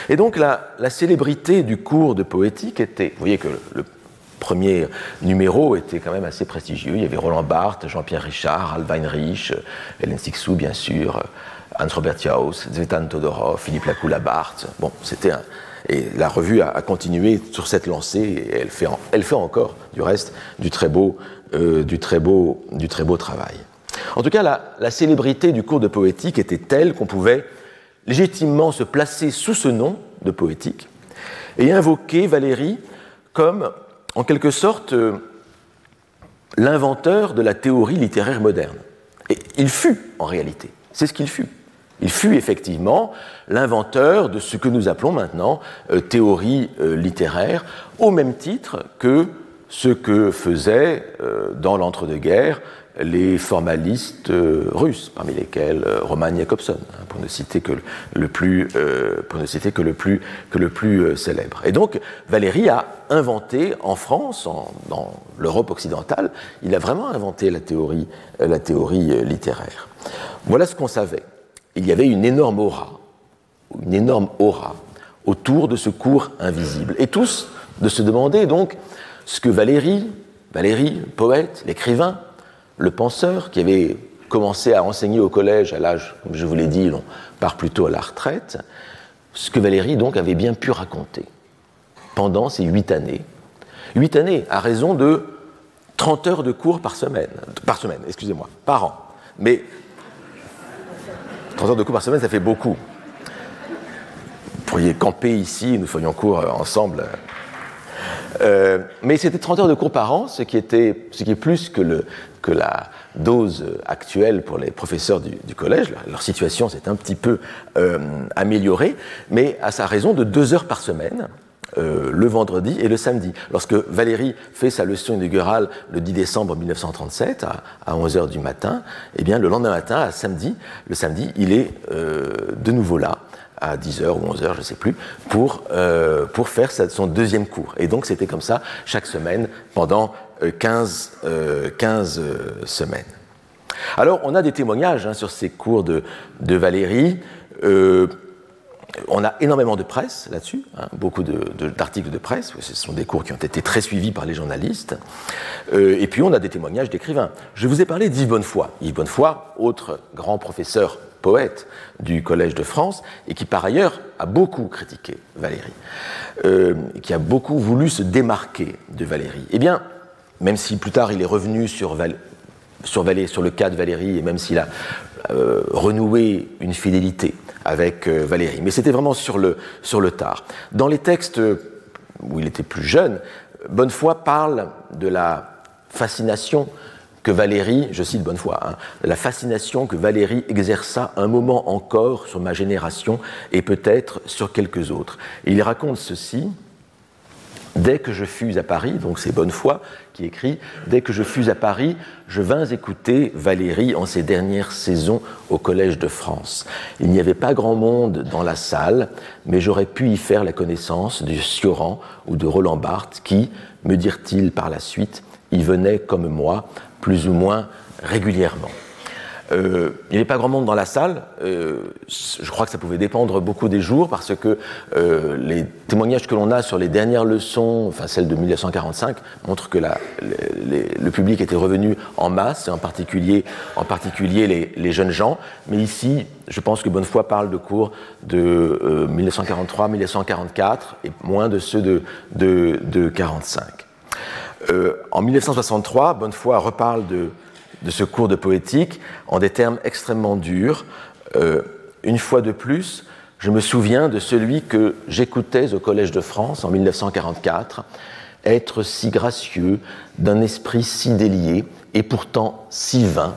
Speaker 2: Et donc la, célébrité du cours de poétique était, vous voyez que le, premier numéro était quand même assez prestigieux. Il y avait Roland Barthes, Jean-Pierre Richard, Al Weinrich, Hélène Sixou, bien sûr, Hans Robert Jauss, Zvetan Todorov, Philippe Lacoula Barthes. Bon, c'était un, et la revue a, continué sur cette lancée et elle fait, encore, du reste, du très beau, euh, du très beau, travail. En tout cas, la, la célébrité du cours de poétique était telle qu'on pouvait légitimement se placer sous ce nom de poétique et invoquer Valérie comme, en quelque sorte, euh, l'inventeur de la théorie littéraire moderne. Et il fut, en réalité. C'est ce qu'il fut. Il fut effectivement l'inventeur de ce que nous appelons maintenant euh, théorie euh, littéraire, au même titre que ce que faisaient euh, dans l'entre-deux-guerres les formalistes russes, parmi lesquels Roman Jakobson, hein, pour ne citer que le plus, célèbre. Et donc Valéry a inventé en France, dans l'Europe occidentale, il a vraiment inventé la théorie littéraire. Voilà ce qu'on savait il y avait une énorme aura, une énorme aura autour de ce cours invisible. Et tous de se demander donc ce que Valérie, Valérie, poète, l'écrivain, le penseur, qui avait commencé à enseigner au collège à l'âge, comme je vous l'ai dit, on part plutôt à la retraite, ce que Valérie donc avait bien pu raconter pendant ces huit années. Huit années à raison de 30 heures de cours par semaine, par semaine, excusez-moi, par an. 30 heures de cours par semaine, ça fait beaucoup. Vous pourriez camper ici, nous ferions cours euh, ensemble. Euh, mais c'était 30 heures de cours par an, ce qui, était, ce qui est plus que, le, que la dose actuelle pour les professeurs du, collège. Leur, situation s'est un petit peu euh, améliorée, mais à sa raison de deux heures par semaine, euh, le vendredi et le samedi. Lorsque Valérie fait sa leçon inaugurale le 10 décembre 1937 à, 11h du matin, eh bien le lendemain matin, à samedi, le samedi, il est euh, de nouveau là à 10h ou 11h, je ne sais plus, pour, euh, pour faire son deuxième cours. Et donc c'était comme ça chaque semaine pendant 15, 15 semaines. Alors on a des témoignages hein, sur ces cours de, de Valérie on a énormément de presse là-dessus, hein, beaucoup d'articles de, presse, ce sont des cours qui ont été très suivis par les journalistes, euh, et puis on a des témoignages d'écrivains. Je vous ai parlé d'Yves Bonnefoy. Yves Bonnefoy, autre grand professeur poète du Collège de France, et qui par ailleurs a beaucoup critiqué Valérie, euh, qui a beaucoup voulu se démarquer de Valérie. Eh bien, même si plus tard il est revenu sur, sur, le cas de Valérie, et même s'il a euh, renoué une fidélité avec euh, Valérie. Mais c'était vraiment sur le, sur le tard. Dans les textes où il était plus jeune, Bonnefoy parle de la fascination que Valérie, je cite Bonnefoy, hein, la fascination que Valérie exerça un moment encore sur ma génération et peut-être sur quelques autres. Il raconte ceci, Dès que je fus à Paris, donc c'est Bonnefoy qui écrit, Dès que je fus à Paris, je vins écouter Valérie en ses dernières saisons au Collège de France. Il n'y avait pas grand monde dans la salle, mais j'aurais pu y faire la connaissance du Sioran ou de Roland Barthes qui, me dirent-ils par la suite, y venaient comme moi, plus ou moins régulièrement. Euh, il n'y avait pas grand monde dans la salle. Euh, je crois que ça pouvait dépendre beaucoup des jours parce que euh, les témoignages que l'on a sur les dernières leçons, enfin celles de 1945, montrent que le public était revenu en masse, et en particulier, les, jeunes gens. Mais ici, je pense que Bonnefoy parle de cours de 1943-1944 et moins de ceux de, de, de 45. en 1963, Bonnefoy reparle de de ce cours de poétique en des termes extrêmement durs. Euh, une fois de plus, je me souviens de celui que j'écoutais au Collège de France en 1944, être si gracieux, d'un esprit si délié et pourtant si vain.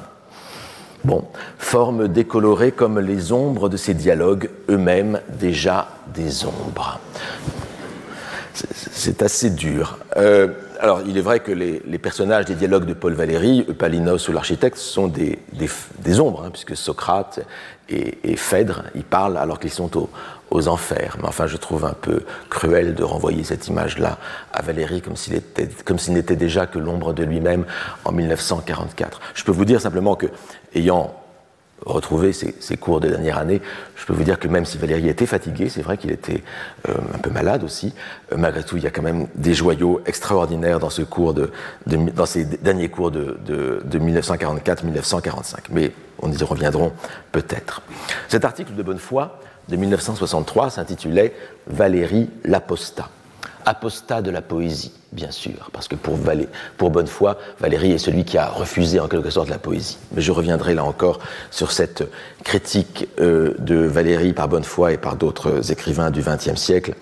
Speaker 2: Bon, forme décolorée comme les ombres de ces dialogues, eux-mêmes déjà des ombres. C'est assez dur. Euh, alors, il est vrai que les, personnages des dialogues de Paul Valéry, Eupalinos ou l'architecte, sont des, ombres, hein, puisque Socrate et, Phèdre y parlent alors qu'ils sont aux, enfers. Mais enfin, je trouve un peu cruel de renvoyer cette image-là à Valéry comme s'il n'était déjà que l'ombre de lui-même en 1944. Je peux vous dire simplement que, ayant retrouver ses, cours de dernière année, je peux vous dire que même si Valérie était fatigué, c'est vrai qu'il était euh, un peu malade aussi, euh, malgré tout, il y a quand même des joyaux extraordinaires dans, ces derniers cours de, de 1944-1945. Mais on y reviendront peut-être. Cet article de Bonnefoy de 1963 s'intitulait Valérie l'apostat apostat de la poésie, bien sûr, parce que pour, Valé, pour Bonnefoy, Valérie est celui qui a refusé en quelque sorte la poésie. Mais je reviendrai là encore sur cette critique euh, de Valérie par Bonnefoy et par d'autres écrivains du XXe siècle,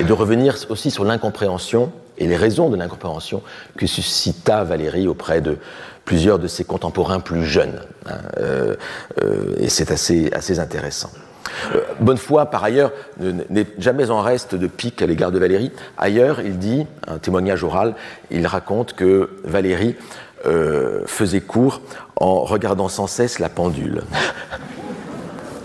Speaker 2: et de revenir aussi sur l'incompréhension et les raisons de l'incompréhension que suscita Valérie auprès de plusieurs de ses contemporains plus jeunes. Hein, euh, euh, et c'est assez, assez intéressant. Euh, Bonnefoy, par ailleurs, n'est jamais en reste de pique à l'égard de Valérie. Ailleurs, il dit, un témoignage oral, il raconte que Valérie euh, faisait court en regardant sans cesse la pendule.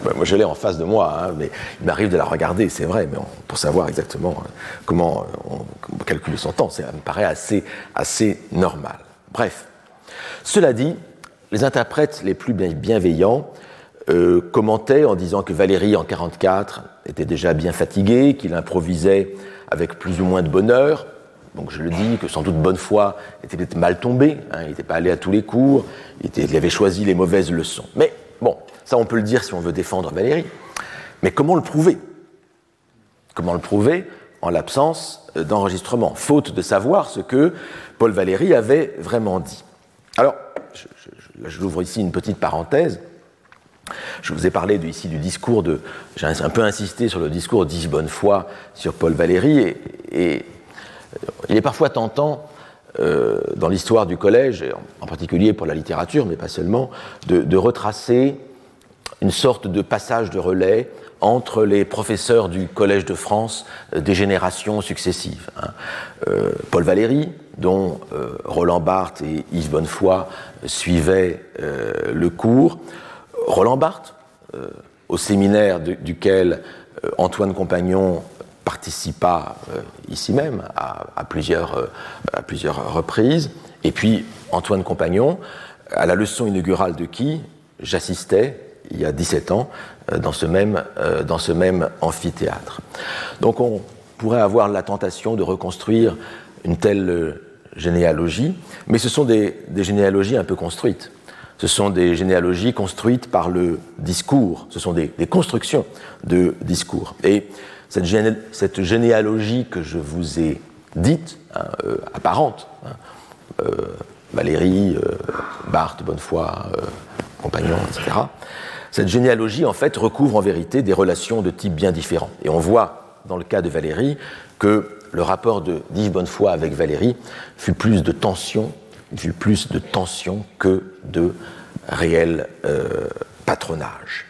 Speaker 2: moi, je l'ai en face de moi, hein, mais il m'arrive de la regarder, c'est vrai, mais pour savoir exactement euh, comment on, calcule son temps, ça me paraît assez, assez normal. Bref, cela dit, les interprètes les plus bienveillants euh, commentait en disant que Valérie, en 1944, était déjà bien fatigué, qu'il improvisait avec plus ou moins de bonheur. Donc je le dis, que sans doute Bonnefoy était peut-être mal tombé, hein, il n'était pas allé à tous les cours, il, avait choisi les mauvaises leçons. Mais bon, ça on peut le dire si on veut défendre Valérie. Mais comment le prouver? Comment le prouver? En l'absence d'enregistrement, faute de savoir ce que Paul Valéry avait vraiment dit Alors, je, l'ouvre ici une petite parenthèse. Je vous ai parlé ici du discours de. J'ai un peu insisté sur le discours d'Yves Bonnefoy sur Paul Valéry, et, et, il est parfois tentant, euh, dans l'histoire du collège, en particulier pour la littérature, mais pas seulement, de, retracer une sorte de passage de relais entre les professeurs du Collège de France des générations successives. Hein. Euh, Paul Valéry, dont euh, Roland Barthes et Yves Bonnefoy suivaient le cours, Roland Barthes, euh, au séminaire duquel euh, Antoine Compagnon participa euh, ici même à, plusieurs, reprises, et puis Antoine Compagnon, à la leçon inaugurale de qui j'assistais il y a 17 ans dans ce même, dans amphithéâtre. Donc on pourrait avoir la tentation de reconstruire une telle généalogie, mais ce sont des généalogies un peu construites. Ce sont des généalogies construites par le discours, ce sont des, constructions de discours. Et cette, généalogie que je vous ai dite, hein, euh, apparente, hein, euh, Valérie, euh, Barthes, Bonnefoy, compagnon, etc., cette généalogie, en fait, recouvre en vérité des relations de type bien différents. Et on voit, dans le cas de Valérie, que le rapport de d'Yves Bonnefoy avec Valérie fut plus de tension, fut plus de tension que de réel euh, patronage.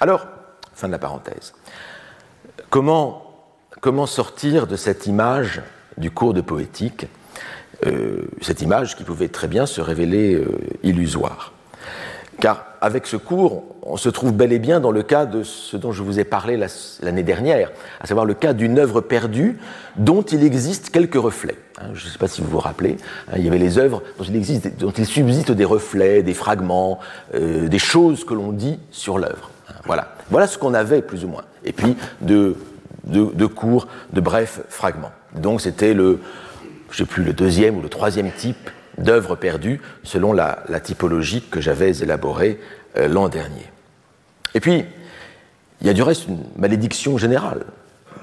Speaker 2: Alors, fin de la parenthèse. Comment, comment sortir de cette image du cours de poétique, euh, cette image qui pouvait très bien se révéler euh, illusoire? Car avec ce cours, on se trouve bel et bien dans le cas de ce dont je vous ai parlé l'année dernière, à savoir le cas d'une œuvre perdue dont il existe quelques reflets. Hein, je ne sais pas si vous vous rappelez, hein, il y avait les œuvres dont il, subsiste des reflets, des fragments, euh, des choses que l'on dit sur l'œuvre. Hein, voilà. voilà ce qu'on avait plus ou moins. Et puis de, de, de cours, de brefs fragments. Donc c'était le, plus, le deuxième ou le troisième type d'œuvres perdues selon la, typologie que j'avais élaborée euh, l'an dernier. Et puis, il y a du reste une malédiction générale,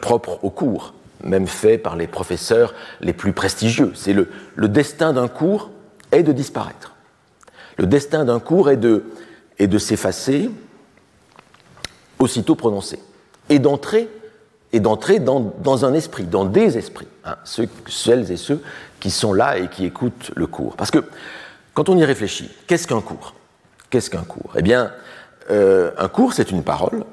Speaker 2: propre au cours, même fait par les professeurs les plus prestigieux. C'est le, destin d'un cours est de disparaître. Le destin d'un cours est de, est de s'effacer aussitôt prononcé, et d'entrer dans, un esprit, dans des esprits, hein, ceux, celles et ceux qui sont là et qui écoutent le cours. Parce que quand on y réfléchit, qu'est-ce qu'un cours? Qu'est-ce qu'un cours? Eh bien, euh, un cours, c'est une parole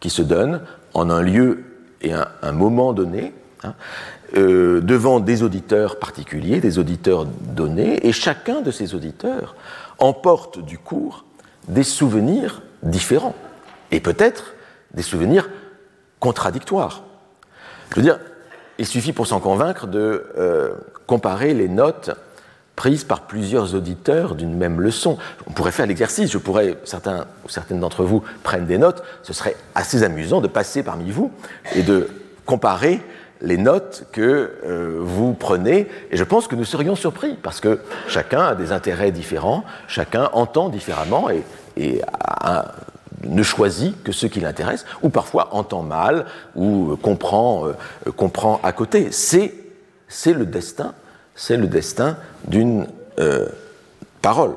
Speaker 2: qui se donne en un lieu et un moment donné, hein, euh, devant des auditeurs particuliers, des auditeurs donnés, et chacun de ces auditeurs emporte du cours des souvenirs différents, et peut-être des souvenirs contradictoires. Je veux dire, il suffit pour s'en convaincre de euh, comparer les notes prises par plusieurs auditeurs d'une même leçon. On pourrait faire l'exercice, je pourrais, certains ou certaines d'entre vous prennent des notes, ce serait assez amusant de passer parmi vous et de comparer les notes que euh, vous prenez, et je pense que nous serions surpris, parce que chacun a des intérêts différents, chacun entend différemment et, ne choisit que ce qui l'intéresse, ou parfois entend mal, ou euh, comprend, euh, comprend à côté. C'est, le destin, c'est le destin d'une parole.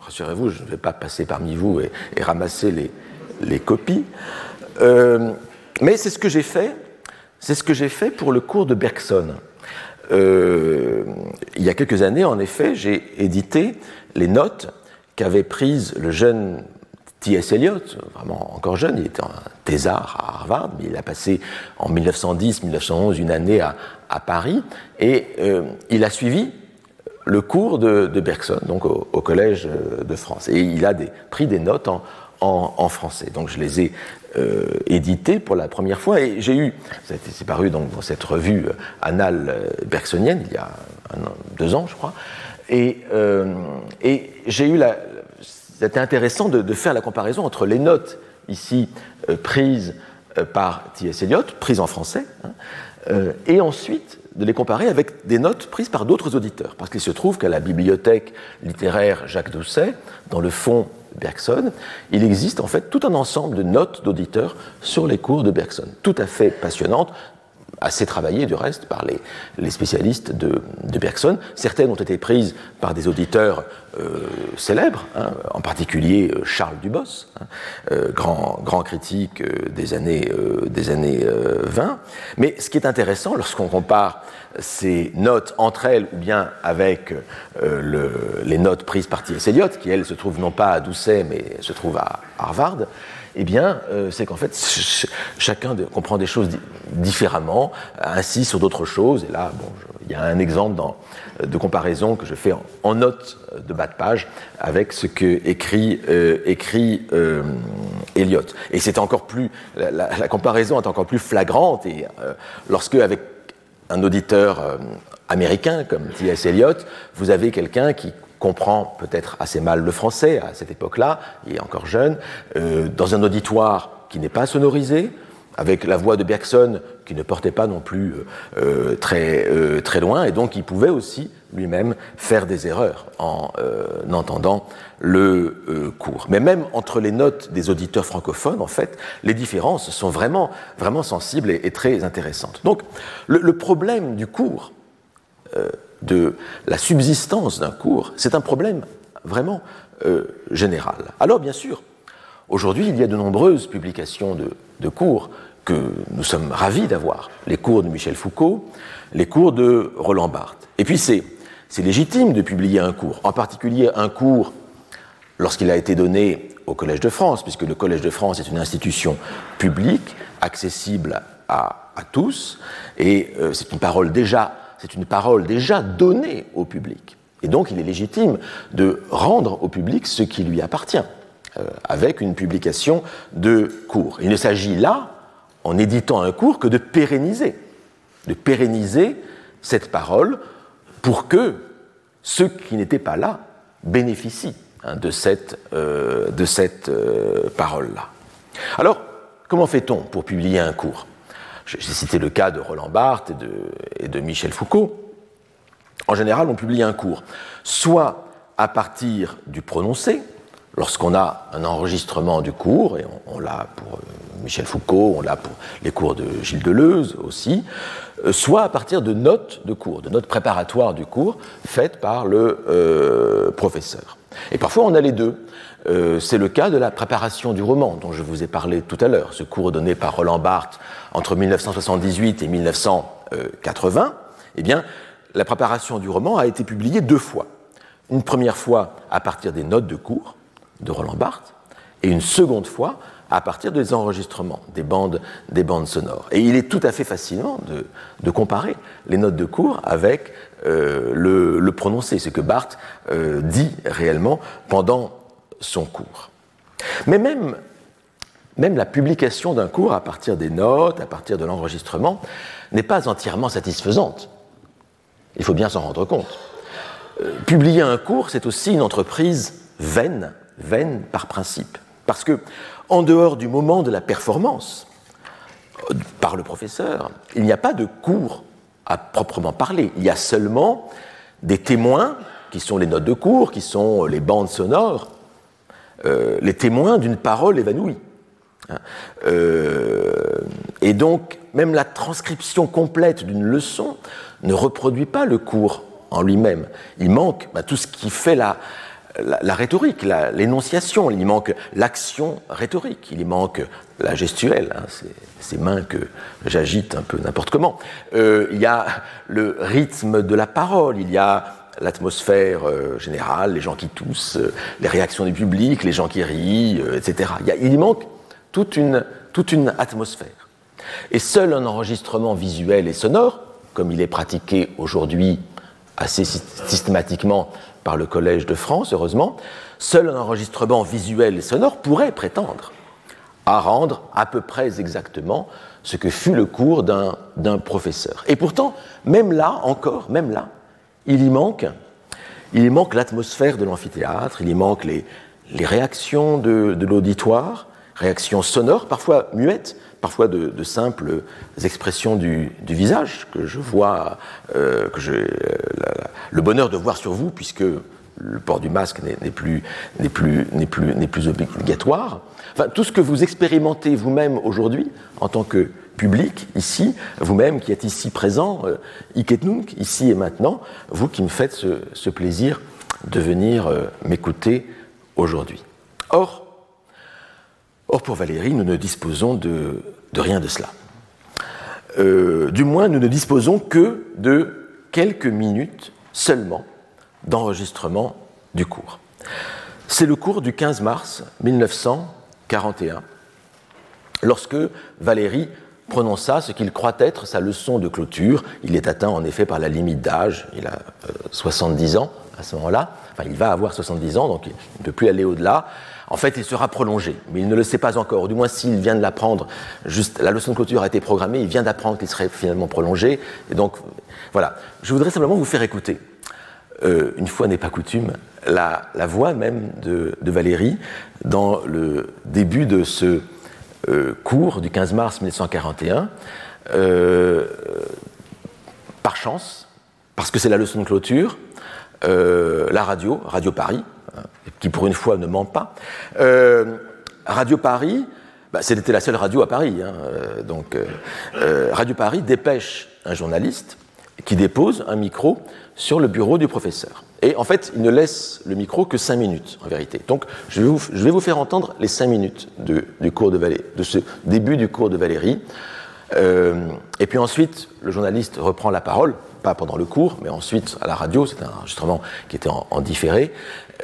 Speaker 2: rassurez-vous, je ne vais pas passer parmi vous et, et ramasser les, les copies. Mais c'est ce que j'ai fait. C'est ce que j'ai fait pour le cours de Bergson. Euh, il y a quelques années, en effet, j'ai édité les notes qu'avait prises le jeune T.S. Eliot, vraiment encore jeune, il était un thésard à Harvard, mais il a passé en 1910-1911 une année à, Paris, et euh, il a suivi le cours de, Bergson, donc au, Collège de France. Et il a pris des notes en, en, français. Donc je les ai euh, éditées pour la première fois, et j'ai eu, c'est paru donc dans cette revue annale bergsonienne, il y a deux ans, je crois, et, euh, et j'ai eu la, c'était intéressant de, faire la comparaison entre les notes ici euh, prises euh, par T.S. Eliot, prises en français, hein, euh, et ensuite de les comparer avec des notes prises par d'autres auditeurs. Parce qu'il se trouve qu'à la bibliothèque littéraire Jacques Doucet, dans le fond Bergson, il existe en fait tout un ensemble de notes d'auditeurs sur les cours de Bergson, tout à fait passionnantes, assez travaillées du reste par les, spécialistes de, Bergson. Certaines ont été prises par des auditeurs euh, célèbres, hein, en particulier euh, Charles Dubos, hein, euh, grand, grand critique des années 20. Mais ce qui est intéressant lorsqu'on compare ces notes entre elles ou bien avec le, les notes prises par T.S. Eliot, qui elles se trouvent non pas à Doucet mais se trouvent à Harvard, eh bien, euh, c'est qu'en fait, ch chacun comprend des choses di différemment, ainsi sur d'autres choses. Et là, bon, il y a un exemple dans, de comparaison que je fais en, en, note de bas de page avec ce que écrit, euh, euh, Eliot. Et c'est encore plus, la, la, la, comparaison est encore plus flagrante. Et euh, lorsque, avec un auditeur euh, américain comme T.S. Eliot, vous avez quelqu'un qui comprend peut-être assez mal le français à cette époque-là, il est encore jeune, euh, dans un auditoire qui n'est pas sonorisé, avec la voix de Bergson qui ne portait pas non plus euh, très, très loin, et donc il pouvait aussi lui-même faire des erreurs en entendant le cours. Mais même entre les notes des auditeurs francophones, en fait, les différences sont vraiment, vraiment sensibles et, très intéressantes. Donc le, problème du cours, de la subsistance d'un cours, c'est un problème vraiment euh, général. Alors bien sûr, aujourd'hui, il y a de nombreuses publications de, cours que nous sommes ravis d'avoir. Les cours de Michel Foucault, les cours de Roland Barthes. Et puis c'est légitime de publier un cours, en particulier un cours lorsqu'il a été donné au Collège de France, puisque le Collège de France est une institution publique, accessible à, tous, et euh, c'est une parole déjà c'est une parole déjà donnée au public. Et donc il est légitime de rendre au public ce qui lui appartient, euh, avec une publication de cours. Il ne s'agit là, en éditant un cours, que de pérenniser, de pérenniser cette parole pour que ceux qui n'étaient pas là bénéficient hein, de cette, euh, de cette euh, parole-là. Alors, comment fait-on pour publier un cours? J'ai cité le cas de Roland Barthes et de, Michel Foucault. En général, on publie un cours, soit à partir du prononcé, lorsqu'on a un enregistrement du cours, et on, l'a pour euh, Michel Foucault, on l'a pour les cours de Gilles Deleuze aussi, soit à partir de notes de cours, de notes préparatoires du cours faites par le euh, professeur. Et parfois on a les deux. Euh, c'est le cas de la préparation du roman dont je vous ai parlé tout à l'heure, ce cours donné par Roland Barthes entre 1978 et 1980. Eh bien, la préparation du roman a été publiée deux fois. Une première fois à partir des notes de cours de Roland Barthes et une seconde fois à partir des enregistrements, des bandes, des bandes sonores. Et il est tout à fait fascinant de, comparer les notes de cours avec euh, le, prononcé, ce que Barthes euh, dit réellement pendant son cours. Mais même, même la publication d'un cours à partir des notes, à partir de l'enregistrement, n'est pas entièrement satisfaisante. Il faut bien s'en rendre compte. Euh, publier un cours, c'est aussi une entreprise vaine, vaine par principe. Parce que, en dehors du moment de la performance, par le professeur, il n'y a pas de cours à proprement parler. Il y a seulement des témoins, qui sont les notes de cours, qui sont les bandes sonores, euh, les témoins d'une parole évanouie. Hein. Euh, et donc, même la transcription complète d'une leçon ne reproduit pas le cours en lui-même. Il manque bah, tout ce qui fait la, la, rhétorique, l'énonciation, il y manque l'action rhétorique, il y manque la gestuelle, hein, ces, mains que j'agite un peu n'importe comment. Euh, il y a le rythme de la parole, il y a l'atmosphère euh, générale, les gens qui toussent, euh, les réactions du public, les gens qui rient, etc. Il, y manque toute une atmosphère. Et seul un enregistrement visuel et sonore, comme il est pratiqué aujourd'hui assez systématiquement par le Collège de France, heureusement, seul un enregistrement visuel et sonore pourrait prétendre à rendre à peu près exactement ce que fut le cours d'un professeur. Et pourtant, même là, encore, même là, il y manque, l'atmosphère de l'amphithéâtre, il y manque les, réactions de, l'auditoire, réactions sonores, parfois muettes, parfois de, simples expressions du, visage que je vois, euh, que j'ai le bonheur de voir sur vous, puisque le port du masque n'est plus, plus, plus, plus obligatoire. Enfin, tout ce que vous expérimentez vous-même aujourd'hui en tant que public, ici, vous-même qui êtes ici présent, euh, ici et maintenant, vous qui me faites ce, plaisir de venir euh, m'écouter aujourd'hui. Or, or, pour Valérie, nous ne disposons de, rien de cela. Euh, du moins, nous ne disposons que de quelques minutes seulement d'enregistrement du cours. C'est le cours du 15 mars 1941, lorsque Valérie prononça ce qu'il croit être sa leçon de clôture. Il est atteint en effet par la limite d'âge, il a 70 euh, ans à ce moment-là, enfin il va avoir 70 ans, donc il ne peut plus aller au-delà. En fait, il sera prolongé, mais il ne le sait pas encore. Du moins, s'il vient de l'apprendre, juste la leçon de clôture a été programmée, il vient d'apprendre qu'il serait finalement prolongé. Et donc, voilà. Je voudrais simplement vous faire écouter euh, une fois n'est pas coutume, la, voix même de, Valérie dans le début de ce euh, cours du 15 mars 1941, par chance, parce que c'est la leçon de clôture, la radio, Radio Paris, qui pour une fois ne ment pas, Radio Paris, bah, c'était la seule radio à Paris, hein, donc Radio Paris dépêche un journaliste qui dépose un micro sur le bureau du professeur. Et en fait, il ne laisse le micro que cinq minutes, en vérité. Donc, je vais vous, faire entendre les cinq minutes de, du cours de, de ce début du cours de Valérie. Euh, et puis ensuite, le journaliste reprend la parole, pas pendant le cours, mais ensuite à la radio, c'est un enregistrement qui était en, différé.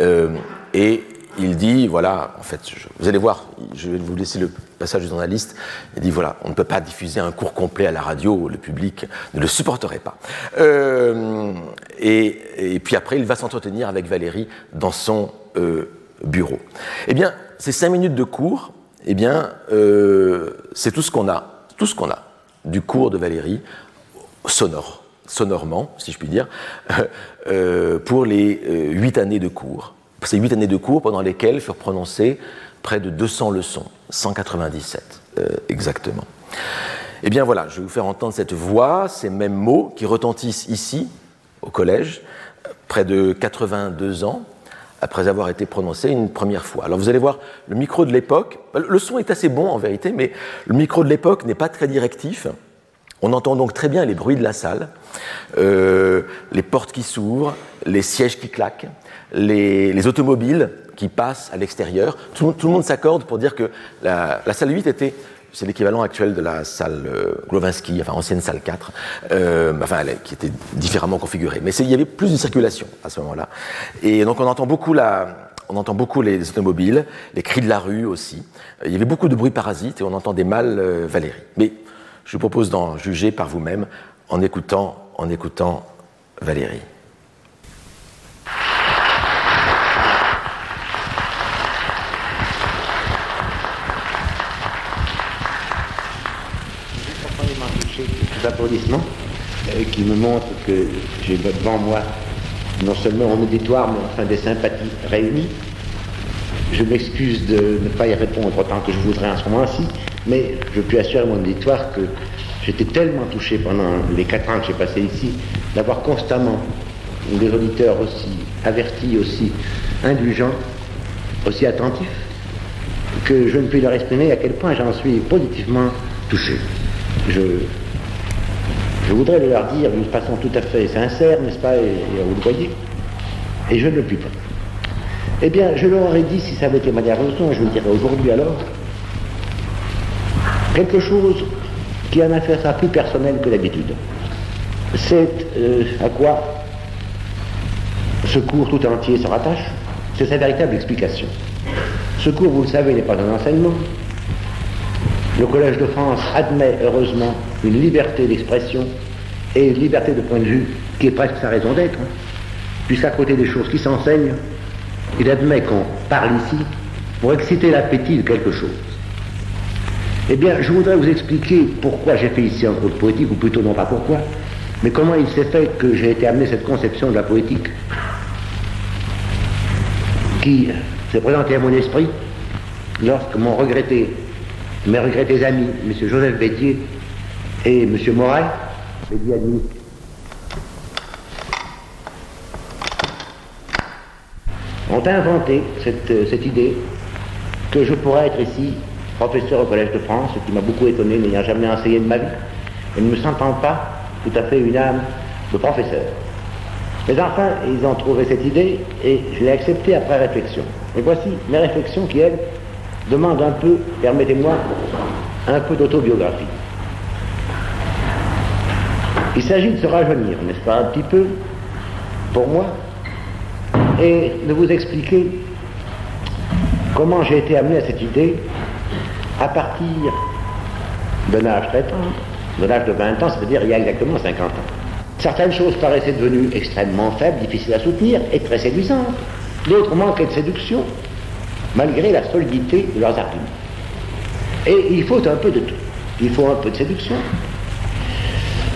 Speaker 2: Euh, et il dit, voilà, en fait, vous allez voir, je vais vous laisser le passage du journaliste, il dit, voilà, on ne peut pas diffuser un cours complet à la radio, le public ne le supporterait pas. Euh, et, puis après, il va s'entretenir avec Valérie dans son euh, bureau. Eh bien, ces cinq minutes de cours, eh bien, c'est tout ce qu'on a, tout ce qu'on a du cours de Valérie, sonore, sonorement, si je puis dire, pour les huit années de cours ces huit années de cours pendant lesquelles furent prononcées près de 200 leçons, 197 euh, exactement. Eh bien voilà, je vais vous faire entendre cette voix, ces mêmes mots qui retentissent ici, au collège, près de 82 ans après avoir été prononcés une première fois. Alors vous allez voir, le micro de l'époque, le son est assez bon en vérité, mais le micro de l'époque n'est pas très directif. On entend donc très bien les bruits de la salle, euh, les portes qui s'ouvrent, les sièges qui claquent, les, automobiles qui passent à l'extérieur. Tout, le monde s'accorde pour dire que la, salle 8 était c'est l'équivalent actuel de la salle euh, Glowinski, enfin ancienne salle 4, euh, enfin, qui était différemment configurée. Mais il y avait plus de circulation à ce moment-là. Et donc on entend beaucoup la, on entend beaucoup les automobiles, les cris de la rue aussi. Il y avait beaucoup de bruit parasite et on entendait mal euh, Valérie. Mais je vous propose d'en juger par vous-même en écoutant, en écoutant Valérie.
Speaker 3: applaudissements qui me montrent que j'ai devant moi non seulement un auditoire, mais enfin des sympathies réunies. Je m'excuse de ne pas y répondre autant que je voudrais en ce moment-ci, mais je puis assurer mon auditoire que j'étais tellement touché pendant les quatre ans que j'ai passé ici d'avoir constamment des auditeurs aussi avertis, aussi indulgents, aussi attentifs, que je ne puis leur exprimer à quel point j'en suis positivement touché. Je je voudrais leur dire d'une façon tout à fait sincère, n'est-ce pas, et, vous le voyez, et je ne le puis pas. Eh bien, je leur aurais dit, si ça avait été ma dernière leçon, je le dirais aujourd'hui alors, quelque chose qui a un affaire plus personnel que d'habitude. C'est euh, à quoi ce cours tout entier se rattache, c'est sa véritable explication. Ce cours, vous le savez, n'est pas un enseignement. Le Collège de France admet heureusement une liberté d'expression et une liberté de point de vue qui est presque sa raison d'être, hein. puisqu'à côté des choses qui s'enseignent, il admet qu'on parle ici pour exciter l'appétit de quelque chose. Eh bien, je voudrais vous expliquer pourquoi j'ai fait ici un cours de poétique, ou plutôt non pas pourquoi, mais comment il s'est fait que j'ai été amené à cette conception de la poétique qui s'est présentée à mon esprit lorsque mon regretté, mes regrettés amis, M. Joseph Bédier et M. Moret, ont inventé euh, cette, idée que je pourrais être ici professeur au Collège de France, ce qui m'a beaucoup étonné, n'ayant jamais enseigné de ma vie, et ne me sentant pas tout à fait une âme de professeur. Mais enfin, ils ont trouvé cette idée et je l'ai acceptée après réflexion. Et voici mes réflexions qui, elles, demandent un peu, permettez-moi, un peu d'autobiographie. Il s'agit de se rajeunir, n'est-ce pas, un petit peu, pour moi, et de vous expliquer comment j'ai été amené à cette idée à partir d'un âge très tendre, de l'âge de 20 ans, c'est-à-dire il y a exactement 50 ans. Certaines choses paraissaient devenues extrêmement faibles, difficiles à soutenir et très séduisantes. D'autres manquaient de séduction, malgré la solidité de leurs arguments. Et il faut un peu de tout. Il faut un peu de séduction,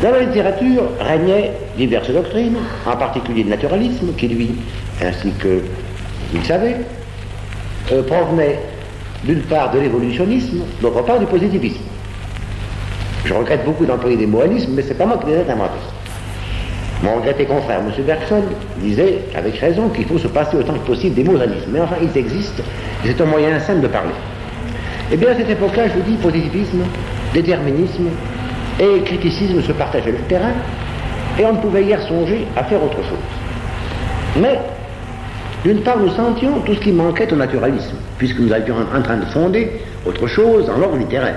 Speaker 3: Dans la littérature régnaient diverses doctrines, en particulier le naturalisme, qui lui, ainsi que vous le savez, euh, provenait d'une part de l'évolutionnisme, d'autre part du positivisme. Je regrette beaucoup d'employer des moalismes, mais c'est pas moi qui les ai inventés. Mon regretté confrère, M. Bergson, disait avec raison qu'il faut se passer autant que possible des mosanismes. Mais enfin, ils existent, c'est un moyen simple de parler. Eh bien, à cette époque-là, je vous dis, positivisme, déterminisme et criticisme se partageaient le terrain, et on ne pouvait guère songer à faire autre chose. Mais, d'une part, nous sentions tout ce qui manquait au naturalisme, puisque nous étions en train de fonder autre chose dans l'ordre littéraire.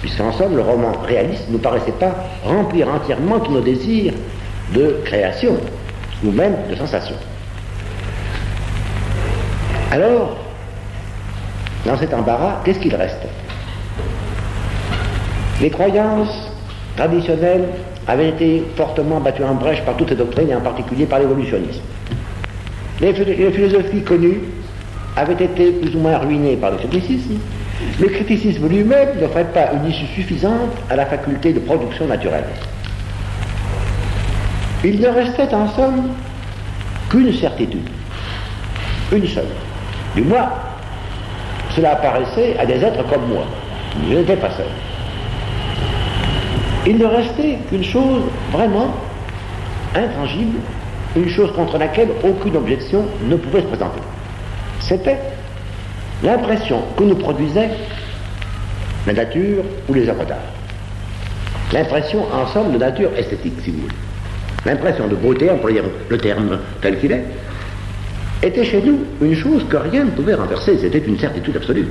Speaker 3: Puisqu'en somme, le roman réaliste ne nous paraissait pas remplir entièrement tous nos désirs de création, ou même de sensation. Alors, dans cet embarras, qu'est-ce qu'il reste? Les croyances traditionnelles avaient été fortement battues en brèche par toutes les doctrines, et en particulier par l'évolutionnisme. Les, philosophies connues avaient été plus ou moins ruinées par le criticisme. Le criticisme lui-même n'offrait pas une issue suffisante à la faculté de production naturelle. Il ne restait en somme qu'une certitude, une seule. Du moins, cela apparaissait à des êtres comme moi. Je n'étais pas seul. Il ne restait qu'une chose vraiment intangible, une chose contre laquelle aucune objection ne pouvait se présenter. C'était l'impression que nous produisait la nature ou les œuvres d'art. L'impression, en somme, de nature esthétique, si vous voulez l'impression de beauté, employer le terme tel qu'il est, était chez nous une chose que rien ne pouvait renverser, c'était une certitude absolue.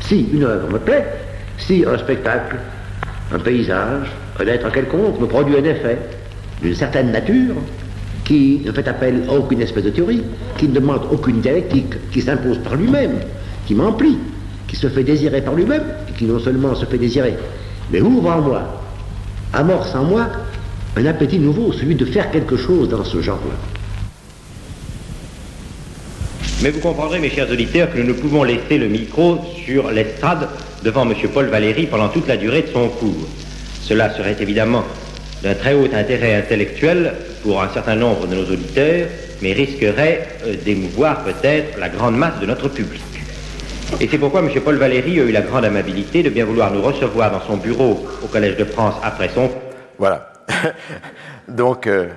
Speaker 3: Si une œuvre me plaît, si un spectacle, un paysage, un être quelconque me produit un effet d'une certaine nature, qui ne fait appel à aucune espèce de théorie, qui ne demande aucune dialectique, qui s'impose par lui-même, qui m'emplit, qui se fait désirer par lui-même, et qui non seulement se fait désirer, mais ouvre en moi, amorce en moi un appétit nouveau, celui de faire quelque chose dans ce genre-là.
Speaker 4: Mais vous comprendrez, mes chers auditeurs, que nous ne pouvons laisser le micro sur l'estrade devant M. Paul Valéry pendant toute la durée de son cours. Cela serait évidemment d'un très haut intérêt intellectuel pour un certain nombre de nos auditeurs, mais risquerait euh, d'émouvoir peut-être la grande masse de notre public. Et c'est pourquoi M. Paul Valéry a eu la grande amabilité de bien vouloir nous recevoir dans son bureau au Collège de France après son...
Speaker 2: Voilà. Donc, euh,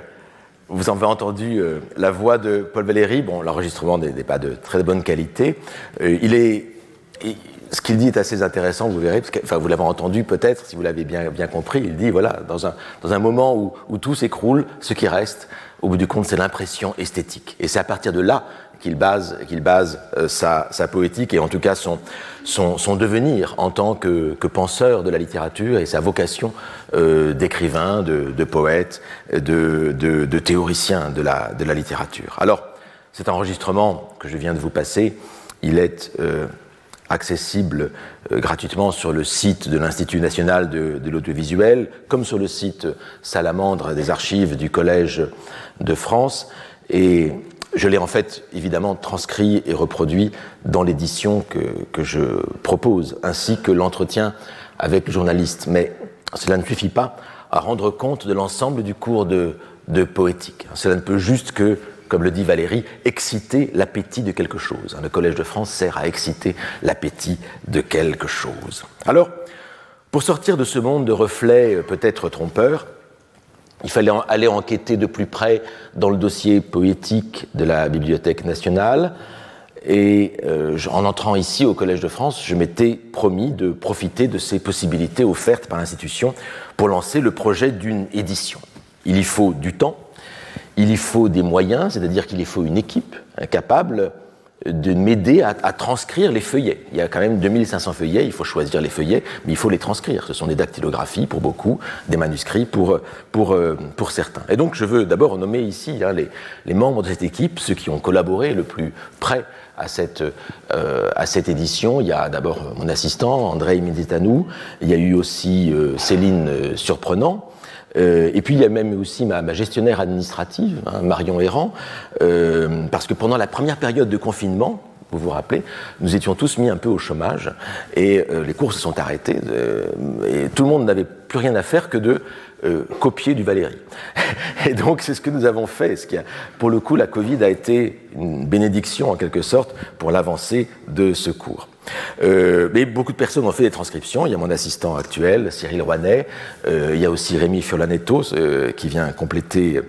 Speaker 2: vous en avez entendu euh, la voix de Paul Valéry. Bon, l'enregistrement n'est pas de très bonne qualité. Il est, ce qu'il dit est assez intéressant, vous verrez, parce que, enfin, vous l'avez entendu peut-être, si vous l'avez bien, bien compris. Il dit, voilà, dans un, dans un moment où, où tout s'écroule, ce qui reste, au bout du compte, c'est l'impression esthétique. Et c'est à partir de là qu'il base, qu'il base euh, sa, sa, poétique et en tout cas son, son, son devenir en tant que, que, penseur de la littérature et sa vocation euh, d'écrivain, de, de, poète, de, de, de, théoricien de la, de la littérature. Alors, cet enregistrement que je viens de vous passer, il est euh, accessible euh, gratuitement sur le site de l'Institut national de, de l'audiovisuel, comme sur le site Salamandre des archives du Collège de France. Et je l'ai en fait évidemment transcrit et reproduit dans l'édition que, que, je propose, ainsi que l'entretien avec le journaliste. Mais cela ne suffit pas à rendre compte de l'ensemble du cours de, de, poétique. Cela ne peut juste que, comme le dit Valérie, exciter l'appétit de quelque chose. Le Collège de France sert à exciter l'appétit de quelque chose. Alors, pour sortir de ce monde de reflets peut-être trompeurs, il fallait aller enquêter de plus près dans le dossier poétique de la Bibliothèque nationale. Et euh, en entrant ici au Collège de France, je m'étais promis de profiter de ces possibilités offertes par l'institution pour lancer le projet d'une édition. Il y faut du temps, il y faut des moyens, c'est-à-dire qu'il y faut une équipe capable de m'aider à, transcrire les feuillets. Il y a quand même 2500 feuillets, il faut choisir les feuillets, mais il faut les transcrire. Ce sont des dactylographies pour beaucoup, des manuscrits pour, pour, euh, pour certains. Et donc je veux d'abord nommer ici hein, les, membres de cette équipe, ceux qui ont collaboré le plus près à cette, euh, à cette édition. Il y a d'abord mon assistant, André Medetanou, il y a eu aussi euh, Céline Surprenant, euh, et puis il y a même aussi ma, gestionnaire administrative, hein, Marion Errand, euh, parce que pendant la première période de confinement, vous vous rappelez, nous étions tous mis un peu au chômage et les cours se sont arrêtés et tout le monde n'avait plus rien à faire que de copier du Valérie. Et donc c'est ce que nous avons fait. Pour le coup, la Covid a été une bénédiction en quelque sorte pour l'avancée de ce cours. Euh, mais beaucoup de personnes ont fait des transcriptions. Il y a mon assistant actuel, Cyril Rouanet. Euh, il y a aussi Rémi Fiolanetto euh, qui vient compléter,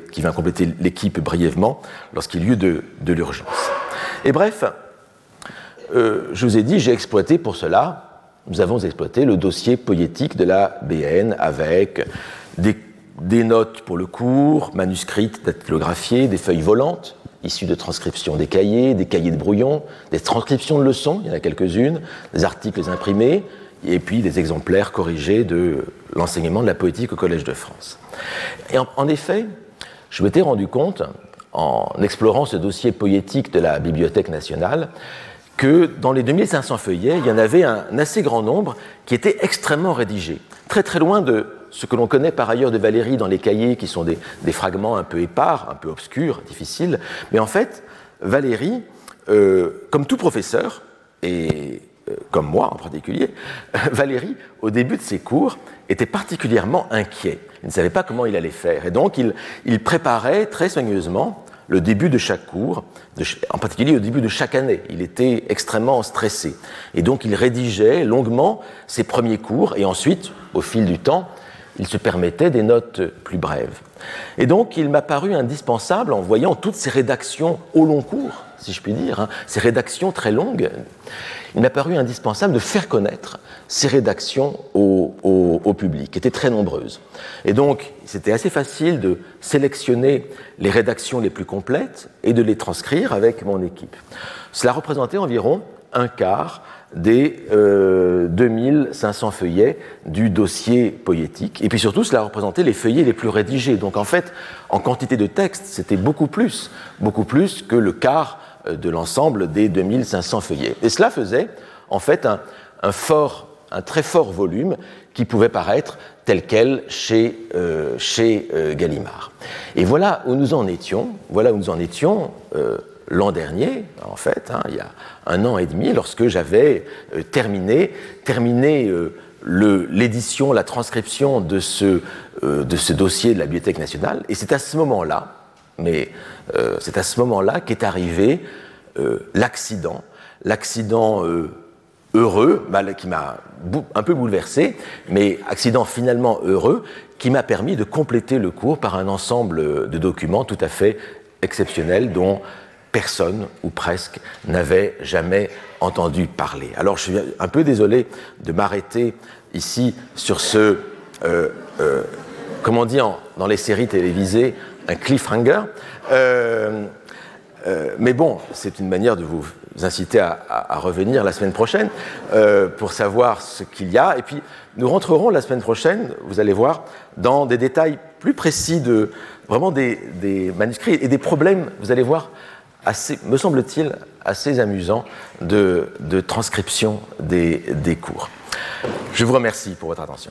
Speaker 2: l'équipe brièvement lorsqu'il y a eu de, de l'urgence. Et bref, euh, je vous ai dit, j'ai exploité pour cela. Nous avons exploité le dossier poétique de la BN avec des, notes pour le cours, manuscrites, datilographiées, des feuilles volantes issus de transcriptions des cahiers, des cahiers de brouillon, des transcriptions de leçons, il y en a quelques-unes, des articles imprimés, et puis des exemplaires corrigés de l'enseignement de la poétique au Collège de France. Et en, en effet, je m'étais rendu compte, en explorant ce dossier poétique de la Bibliothèque nationale, que dans les 2500 feuillets, il y en avait un assez grand nombre qui étaient extrêmement rédigés, très très loin de ce que l'on connaît par ailleurs de Valérie dans les cahiers, qui sont des, fragments un peu épars, un peu obscurs, difficiles. Mais en fait, Valérie, euh, comme tout professeur, et euh, comme moi en particulier, Valérie, au début de ses cours, était particulièrement inquiet. Il ne savait pas comment il allait faire. Et donc, il préparait très soigneusement le début de chaque cours, en particulier au début de chaque année. Il était extrêmement stressé. Et donc, il rédigeait longuement ses premiers cours, et ensuite, au fil du temps, il se permettait des notes plus brèves. Et donc, il m'a paru indispensable, en voyant toutes ces rédactions au long cours, si je puis dire, hein, ces rédactions très longues, il m'a paru indispensable de faire connaître ces rédactions au, public, qui étaient très nombreuses. Et donc, c'était assez facile de sélectionner les rédactions les plus complètes et de les transcrire avec mon équipe. Cela représentait environ un quart des euh, 2500 feuillets du dossier poétique. Et puis surtout, cela représentait les feuillets les plus rédigés. Donc en fait, en quantité de texte, c'était beaucoup plus, beaucoup plus que le quart de l'ensemble des 2500 feuillets. Et cela faisait en fait un, fort, un très fort volume qui pouvait paraître tel quel chez, euh, euh, Gallimard. Et voilà où nous en étions. Voilà où nous en étions euh, l'an dernier, en fait, hein, il y a un an et demi, lorsque j'avais euh, terminé, euh, l'édition, la transcription de ce, euh, de ce dossier de la Bibliothèque nationale. Et c'est à ce moment-là, mais euh, c'est à ce moment-là qu'est arrivé euh, l'accident, l'accident heureux, bah, qui m'a un peu bouleversé, mais accident finalement heureux, qui m'a permis de compléter le cours par un ensemble de documents tout à fait exceptionnels dont personne, ou presque, n'avait jamais entendu parler. Alors je suis un peu désolé de m'arrêter ici sur ce, euh, euh, comment on dans les séries télévisées, un cliffhanger. Euh, euh, mais bon, c'est une manière de vous inciter à, revenir la semaine prochaine euh, pour savoir ce qu'il y a. Et puis, nous rentrerons la semaine prochaine, vous allez voir, dans des détails plus précis de vraiment des, manuscrits et des problèmes, vous allez voir, me semble-t-il, assez amusant de, transcription des, cours. Je vous remercie pour votre attention.